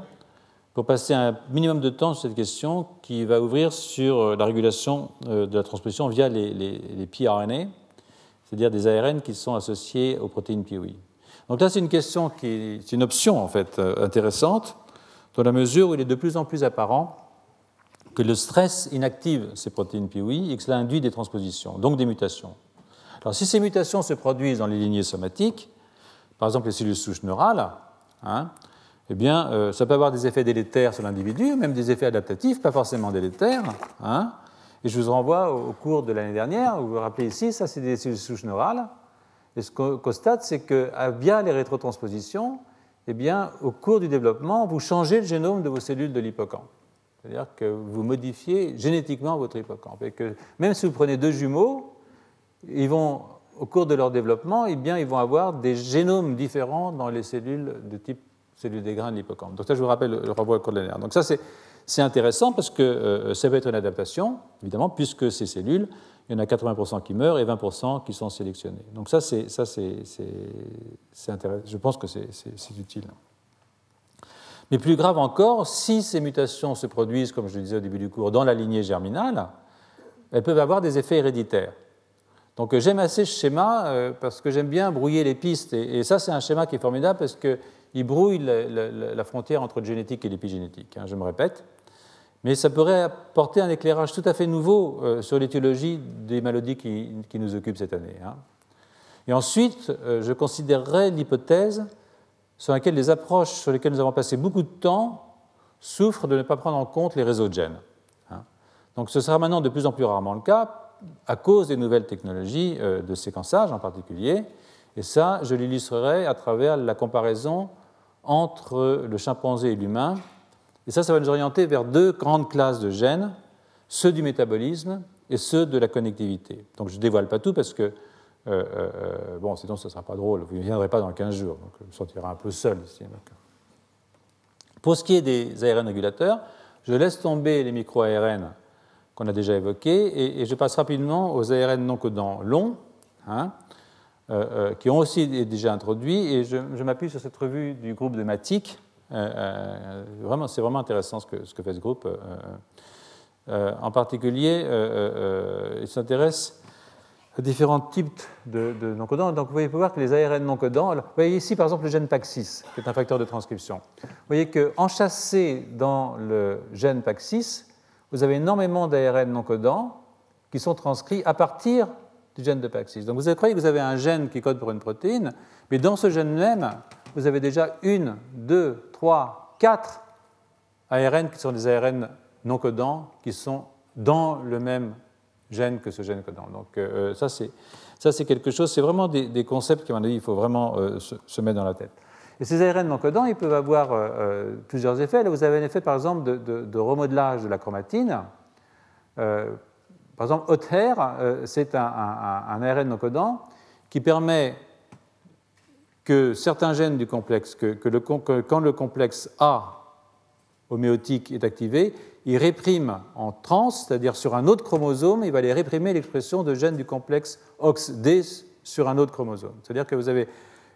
pour passer un minimum de temps sur cette question qui va ouvrir sur euh, la régulation de la transposition via les, les, les c'est-à-dire des ARN qui sont associés aux protéines POI. Donc là, c'est une question qui est une option en fait intéressante, dans la mesure où il est de plus en plus apparent que le stress inactive ces protéines POI et que cela induit des transpositions, donc des mutations. Alors si ces mutations se produisent dans les lignées somatiques, par exemple les cellules souches neurales, hein, eh bien, euh, ça peut avoir des effets délétères sur l'individu, même des effets adaptatifs, pas forcément délétères. Hein. et je vous renvoie au cours de l'année dernière, vous vous rappelez ici, ça c'est des cellules souches neurales. Et ce qu'on constate, c'est que via les rétrotranspositions, eh bien, au cours du développement, vous changez le génome de vos cellules de l'hippocampe. C'est-à-dire que vous modifiez génétiquement votre hippocampe. Et que même si vous prenez deux jumeaux, ils vont, au cours de leur développement, eh bien, ils vont avoir des génomes différents dans les cellules de type cellules des grains de l'hippocampe. Donc ça, je vous rappelle le renvoi l'année. Donc ça, c'est intéressant parce que euh, ça va être une adaptation, évidemment, puisque ces cellules il y en a 80% qui meurent et 20% qui sont sélectionnés. Donc ça c'est, intéressant. Je pense que c'est, utile. Mais plus grave encore, si ces mutations se produisent, comme je le disais au début du cours, dans la lignée germinale, elles peuvent avoir des effets héréditaires. Donc j'aime assez ce schéma euh, parce que j'aime bien brouiller les pistes. Et, ça, c'est un schéma qui est formidable parce qu'il brouille la, frontière entre le génétique et l'épigénétique. Hein, je me répète mais ça pourrait apporter un éclairage tout à fait nouveau euh, sur l'étiologie des maladies qui, nous occupent cette année. Hein. Et ensuite, euh, je considérerais l'hypothèse sur laquelle les approches sur lesquelles nous avons passé beaucoup de temps souffrent de ne pas prendre en compte les réseaux de gènes. Hein. Donc ce sera maintenant de plus en plus rarement le cas, à cause des nouvelles technologies euh, de séquençage en particulier. Et ça, je l'illustrerai à travers la comparaison entre le chimpanzé et l'humain et ça, ça va nous orienter vers deux grandes classes de gènes, ceux du métabolisme et ceux de la connectivité. Donc je ne dévoile pas tout parce que, euh, euh, bon, sinon ce ne sera pas drôle, vous ne viendrez pas dans 15 jours, donc je me sentirai un peu seul ici. Pour ce qui est des ARN régulateurs, je laisse tomber les micro-ARN qu'on a déjà évoqués, et, je passe rapidement aux ARN non codants longs, hein, qui ont aussi déjà introduits, et je, m'appuie sur cette revue du groupe de Matic. vraiment, c'est vraiment intéressant ce que, fait ce groupe. en particulier, il s'intéresse différents types de, non-codants. Donc vous voyez, voir que les ARN non-codants, vous voyez ici par exemple le gène PAX6, qui est un facteur de transcription. Vous voyez qu'enchâssé dans le gène PAX6, vous avez énormément d'ARN non-codants qui sont transcrits à partir du gène de PAX6. Donc vous croyez que vous avez un gène qui code pour une protéine, mais dans ce gène même, vous avez déjà une, deux, trois, quatre ARN qui sont des ARN non codants qui sont dans le même gène que ce gène codant. Donc euh, ça, c'est, ça, c'est quelque chose, c'est vraiment des, concepts qui, mon avis, il faut vraiment euh, se, mettre dans la tête. Et ces ARN non codants, ils peuvent avoir euh, plusieurs effets. Là, vous avez un effet, par exemple, de, remodelage de la chromatine. par exemple, Hothair, c'est un, ARN non codant qui permet que certains gènes du complexe, que, le, que quand le complexe A homéotique est activé, il réprime en trans, c'est-à-dire sur un autre chromosome, il va aller réprimer l'expression de gènes du complexe OXD sur un autre chromosome. C'est-à-dire que vous avez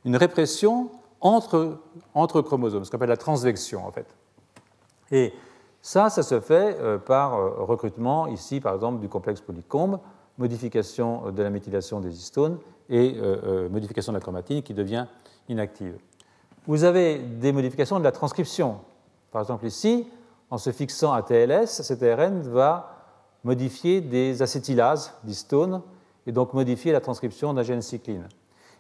une répression entre, chromosomes, ce qu'on appelle la transvection en fait. Et ça, ça se fait euh, par euh, recrutement, ici par exemple, du complexe polycombe, modification de la méthylation des histones et euh, modification de la chromatine qui devient inactive. Vous avez des modifications de la transcription. Par exemple ici, en se fixant à TLS, cet ARN va modifier des acétylases d'histones et donc modifier la transcription d'un gène cycline.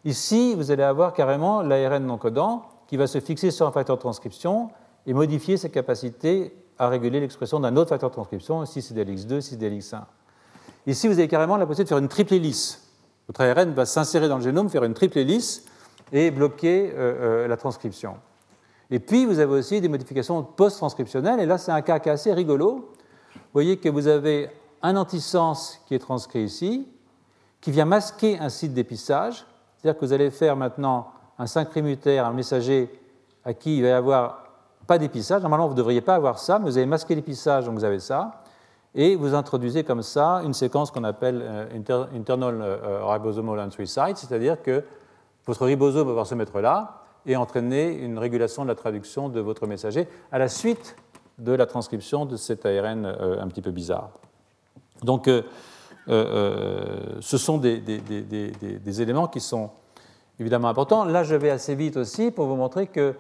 Ici, vous allez avoir carrément l'ARN non codant qui va se fixer sur un facteur de transcription et modifier ses capacités à réguler l'expression d'un autre facteur de transcription, ici c'est DLX2, ici c'est DLX1. Ici, vous avez carrément la possibilité de faire une triple hélice. Votre ARN va s'insérer dans le génome, faire une triple hélice et bloquer euh, euh, la transcription. Et puis, vous avez aussi des modifications post-transcriptionnelles, et là, c'est un cas assez rigolo. Vous voyez que vous avez un antisens qui est transcrit ici, qui vient masquer un site d'épissage, c'est-à-dire que vous allez faire maintenant un 5' mutaire, un messager à qui il va y avoir pas d'épissage. Normalement, vous ne devriez pas avoir ça, mais vous avez masqué l'épissage, donc vous avez ça. Et vous introduisez comme ça une séquence qu'on appelle euh, internal euh, ribosomal entry site, c'est-à-dire que votre ribosome va pouvoir se mettre là, et entraîner une régulation de la traduction de votre messager à la suite de la transcription de cet ARN euh, un petit peu bizarre. Donc, ce sont des, éléments qui sont évidemment importants. Là, je vais assez vite aussi pour vous montrer que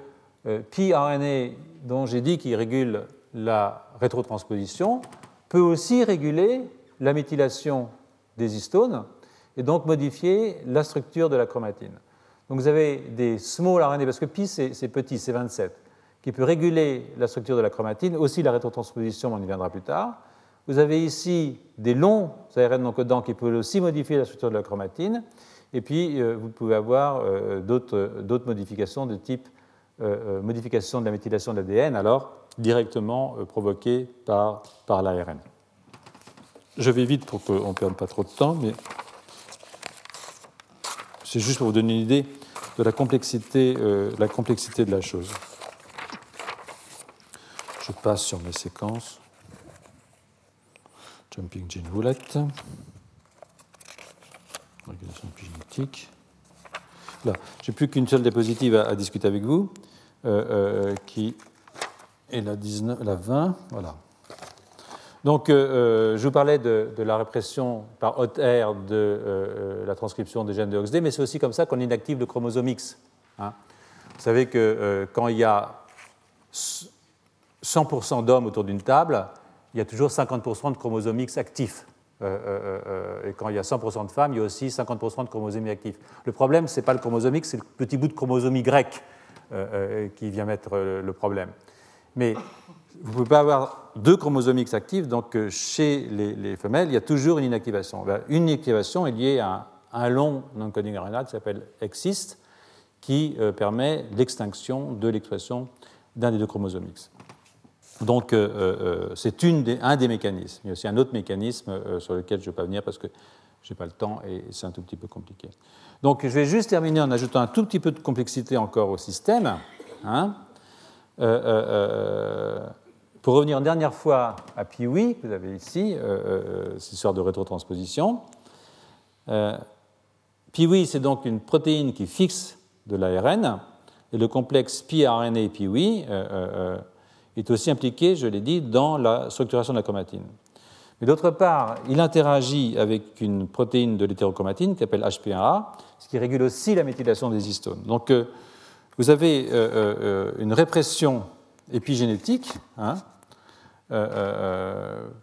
pRNA, dont j'ai dit qu'il régule la rétrotransposition, peut aussi réguler la méthylation des histones et donc modifier la structure de la chromatine. Donc vous avez des small RNA, parce que pi c'est petit, c'est 27, qui peut réguler la structure de la chromatine, aussi la rétrotransposition, on y viendra plus tard. Vous avez ici des longs ARN non codants qui peuvent aussi modifier la structure de la chromatine. Et puis, euh, vous pouvez avoir euh, d'autres modifications de type euh, modification de la méthylation de l'ADN, alors directement provoquées par, par l'ARN. Je vais vite pour qu'on ne perde pas trop de temps, mais c'est juste pour vous donner une idée de euh, la complexité de la chose. Je passe sur mes séquences. Jumping gene roulette. Épigénétique. Là, j'ai plus qu'une seule diapositive à, discuter avec vous, euh, euh, qui est la, 19, la 20. Voilà. Donc, euh, je vous parlais de, la répression par hot air de la transcription des gènes de OXD, mais c'est aussi comme ça qu'on inactive le chromosome X. Hein. Vous savez que quand il y a 100% d'hommes autour d'une table, il y a toujours 50% de chromosomes X actifs. et quand il y a 100% de femmes, il y a aussi 50% de chromosomes actifs. Le problème, ce n'est pas le chromosome X, c'est le petit bout de chromosome Y qui vient mettre le problème. Mais vous ne pouvez pas avoir deux chromosomes X actifs, donc euh, chez les, femelles, il y a toujours une inactivation. Ben, une inactivation est liée à un, long non-coding RNA qui s'appelle exist, qui euh, permet l'extinction de l'expression d'un des deux chromosomes X. Donc, euh, c'est un des mécanismes. Il y a aussi un autre mécanisme sur lequel je ne vais pas venir parce que je n'ai pas le temps et c'est un tout petit peu compliqué. Donc, je vais juste terminer en ajoutant un tout petit peu de complexité encore au système. Hein pour revenir une dernière fois à Piwi, que vous avez ici, cette histoire de rétrotransposition. Piwi, c'est donc une protéine qui fixe de l'ARN, et le complexe pi-RNA Est aussi impliqué, je l'ai dit, dans la structuration de la chromatine. Mais d'autre part, il interagit avec une protéine de l'hétérochromatine qui s'appelle HP1A, ce qui régule aussi la méthylation des histones. Donc, euh, vous avez euh, euh, une répression épigénétique hein,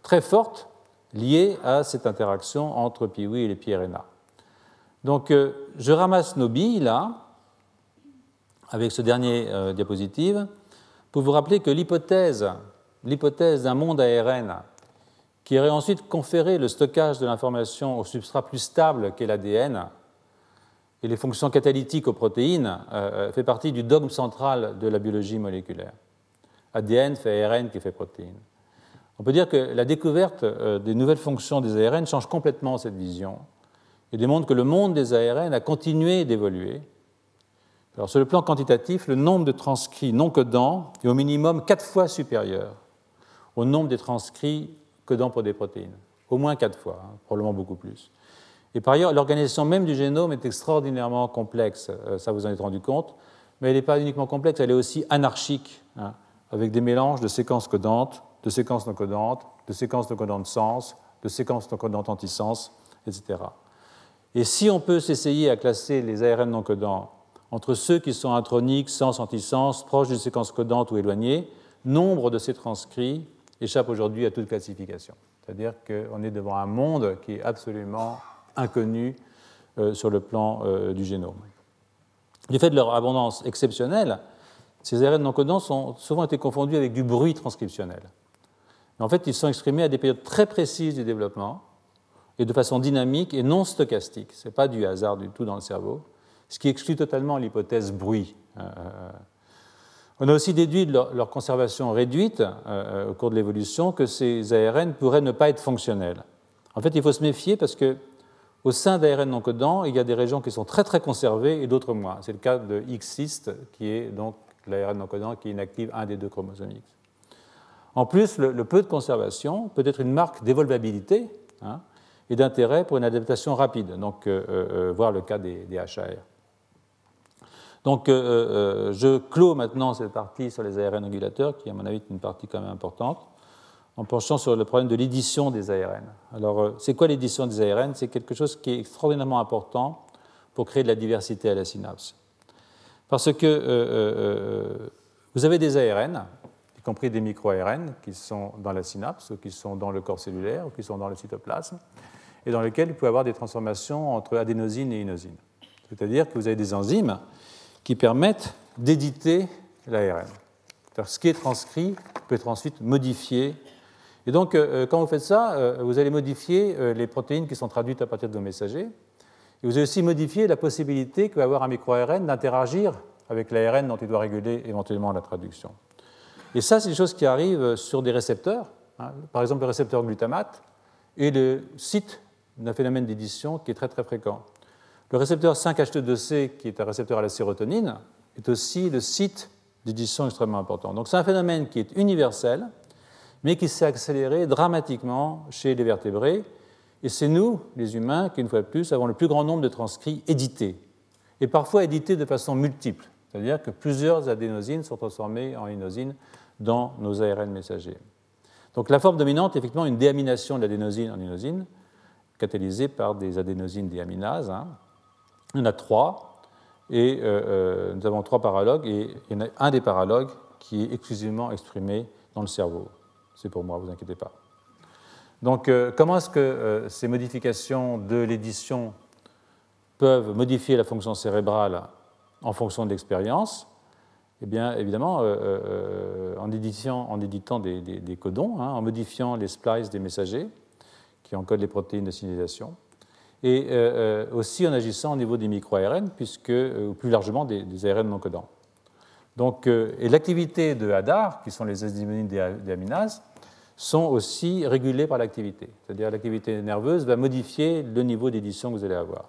très forte liée à cette interaction entre PIWI et les PRNA. Donc, je ramasse nos billes là, avec ce dernier diapositive, pour vous rappeler que l'hypothèse, l'hypothèse d'un monde ARN qui aurait ensuite conféré le stockage de l'information au substrat plus stable qu'est l'ADN et les fonctions catalytiques aux protéines, euh, euh, fait partie du dogme central de la biologie moléculaire. ADN fait ARN qui fait protéine. On peut dire que la découverte euh, des nouvelles fonctions des ARN change complètement cette vision et démontre que le monde des ARN a continué d'évoluer. Alors, sur le plan quantitatif, le nombre de transcrits non codants est au minimum quatre fois supérieur au nombre des transcrits dans pour des protéines. Au moins quatre fois, hein, probablement beaucoup plus. Et par ailleurs, l'organisation même du génome est extraordinairement complexe, euh, ça vous en êtes rendu compte, mais elle n'est pas uniquement complexe, elle est aussi anarchique, hein, avec des mélanges de séquences codantes, de séquences non codantes, de séquences non codantes sens, de séquences non codantes antisens, etc. Et si on peut s'essayer à classer les ARN non codants entre ceux qui sont introniques, sens, antisens, proches d'une séquence codante ou éloignés, nombre de ces transcrits échappe aujourd'hui à toute classification. C'est-à-dire qu'on est devant un monde qui est absolument inconnu euh, sur le plan euh, du génome. Du fait de leur abondance exceptionnelle, ces ARN non codants ont souvent été confondus avec du bruit transcriptionnel. En fait, ils sont exprimés à des périodes très précises du développement et de façon dynamique et non stochastique. Ce n'est pas du hasard du tout dans le cerveau, ce qui exclut totalement l'hypothèse bruit. Euh, on a aussi déduit de leur, conservation réduite euh, euh, au cours de l'évolution que ces ARN pourraient ne pas être fonctionnels. En fait, il faut se méfier parce que au sein d'ARN non codants, il y a des régions qui sont très très conservées et d'autres moins. C'est le cas de X-cyst, qui est donc l'ARN non codant qui inactive un des deux chromosomes X. En plus, le, peu de conservation peut être une marque d'évolvabilité hein, et d'intérêt pour une adaptation rapide, donc euh, voir le cas des, des HAR. Donc, euh, euh, je clôt maintenant cette partie sur les ARN régulateurs, qui, à mon avis, est une partie quand même importante, en penchant sur le problème de l'édition des ARN. Alors, euh, c'est quoi l'édition des ARN C'est quelque chose qui est extraordinairement important pour créer de la diversité à la synapse. Parce que vous avez des ARN, y compris des micro-ARN, qui sont dans la synapse, ou qui sont dans le corps cellulaire, ou qui sont dans le cytoplasme, et dans lesquels peut y avoir des transformations entre adénosine et inosine. C'est-à-dire que vous avez des enzymes qui permettent d'éditer l'ARN. Ce qui est transcrit peut être ensuite modifié. Et donc, euh, quand vous faites ça, euh, vous allez modifier euh, les protéines qui sont traduites à partir de vos messagers. Et vous allez aussi modifier la possibilité que va avoir un micro-ARN d'interagir avec l'ARN dont il doit réguler éventuellement la traduction. Et ça, c'est des choses qui arrivent sur des récepteurs, hein. par exemple le récepteur glutamate, et le site d'un phénomène d'édition qui est très très fréquent. Le récepteur 5H2C, qui est un récepteur à la sérotonine, est aussi le site d'édition extrêmement important. Donc c'est un phénomène qui est universel, mais qui s'est accéléré dramatiquement chez les vertébrés. Et c'est nous, les humains, qui, une fois de plus, avons le plus grand nombre de transcrits édités, et parfois édités de façon multiple, c'est-à-dire que plusieurs adénosines sont transformées en inosines dans nos ARN messagers. Donc la forme dominante est effectivement une déamination de l'adénosine en inosine, catalysée par des adénosines déaminases. Hein. Il y en a trois, et euh, euh, nous avons trois paralogues, et il y en a un des paralogues qui est exclusivement exprimé dans le cerveau. C'est pour moi, vous inquiétez pas. Donc, euh, comment est-ce que ces modifications de l'édition peuvent modifier la fonction cérébrale en fonction de l'expérience? Eh bien, évidemment, en, éditant, en éditant des, codons, hein, en modifiant les splices des messagers qui encodent les protéines de signalisation, et euh, euh, aussi en agissant au niveau des micro-ARN, puisque, euh, ou plus largement des, ARN non codants. Donc, et l'activité de HADAR, qui sont les enzymes des aminases, sont aussi régulées par l'activité. C'est-à-dire l'activité nerveuse va modifier le niveau d'édition que vous allez avoir.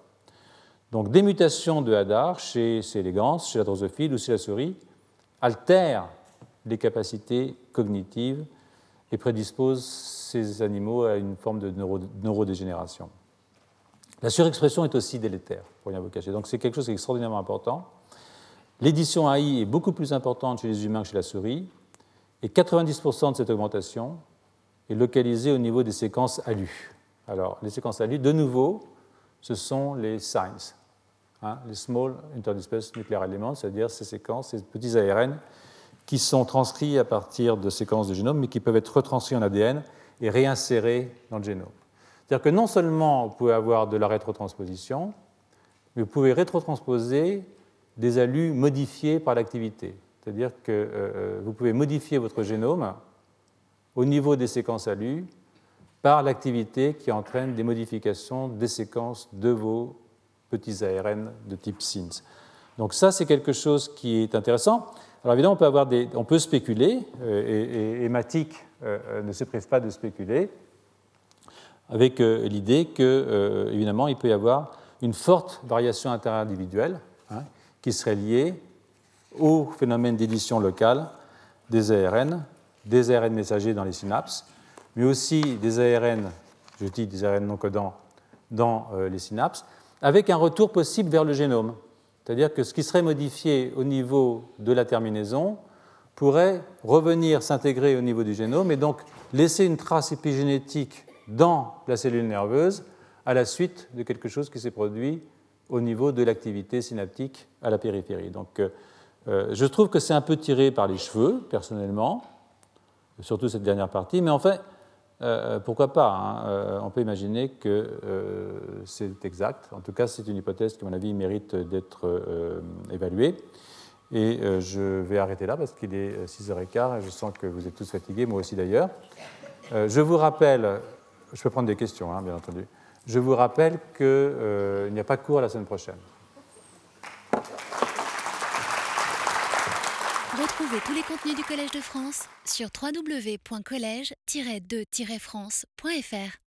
Donc des mutations de HADAR chez C. elegans, chez la drosophile ou chez la souris altèrent les capacités cognitives et prédispose ces animaux à une forme de neurodégénération. La surexpression est aussi délétère, pour rien vous cacher. Donc c'est quelque chose d'extraordinairement important. L'édition AI est beaucoup plus importante chez les humains que chez la souris, et 90% de cette augmentation est localisée au niveau des séquences ALU. Alors, les séquences ALU, de nouveau, ce sont les SINES, hein, les Small Interdispersed Nuclear Elements, c'est-à-dire ces séquences, ces petits ARN qui sont transcrits à partir de séquences de génome, mais qui peuvent être retranscrits en ADN et réinsérés dans le génome. C'est-à-dire que non seulement vous pouvez avoir de la rétrotransposition, mais vous pouvez rétrotransposer des alus modifiés par l'activité. C'est-à-dire que euh, euh, vous pouvez modifier votre génome au niveau des séquences alus par l'activité qui entraîne des modifications des séquences de vos petits ARN de type SINS. Donc ça, c'est quelque chose qui est intéressant. Alors évidemment, on peut, avoir des, on peut spéculer, euh, et, et, ne se prive pas de spéculer, avec l'idée que, évidemment, il peut y avoir une forte variation interindividuelle hein, qui serait liée au phénomène d'édition locale des ARN, des ARN messagers dans les synapses, mais aussi des ARN, je dis des ARN non codants, dans les synapses, avec un retour possible vers le génome. C'est-à-dire que ce qui serait modifié au niveau de la terminaison pourrait revenir s'intégrer au niveau du génome et donc laisser une trace épigénétique dans la cellule nerveuse à la suite de quelque chose qui s'est produit au niveau de l'activité synaptique à la périphérie. Donc euh, euh, je trouve que c'est un peu tiré par les cheveux, personnellement, surtout cette dernière partie, mais en fait, euh, pourquoi pas hein, On peut imaginer que c'est exact. En tout cas, c'est une hypothèse qui, à mon avis, mérite d'être évaluée. Et je vais arrêter là parce qu'il est 6h15 et je sens que vous êtes tous fatigués, moi aussi d'ailleurs. je vous rappelle, je peux prendre des questions, hein, bien entendu. Je vous rappelle qu'il n'y a pas de cours la semaine prochaine. Retrouvez tous les contenus du Collège de France sur www.colège-2-france.fr.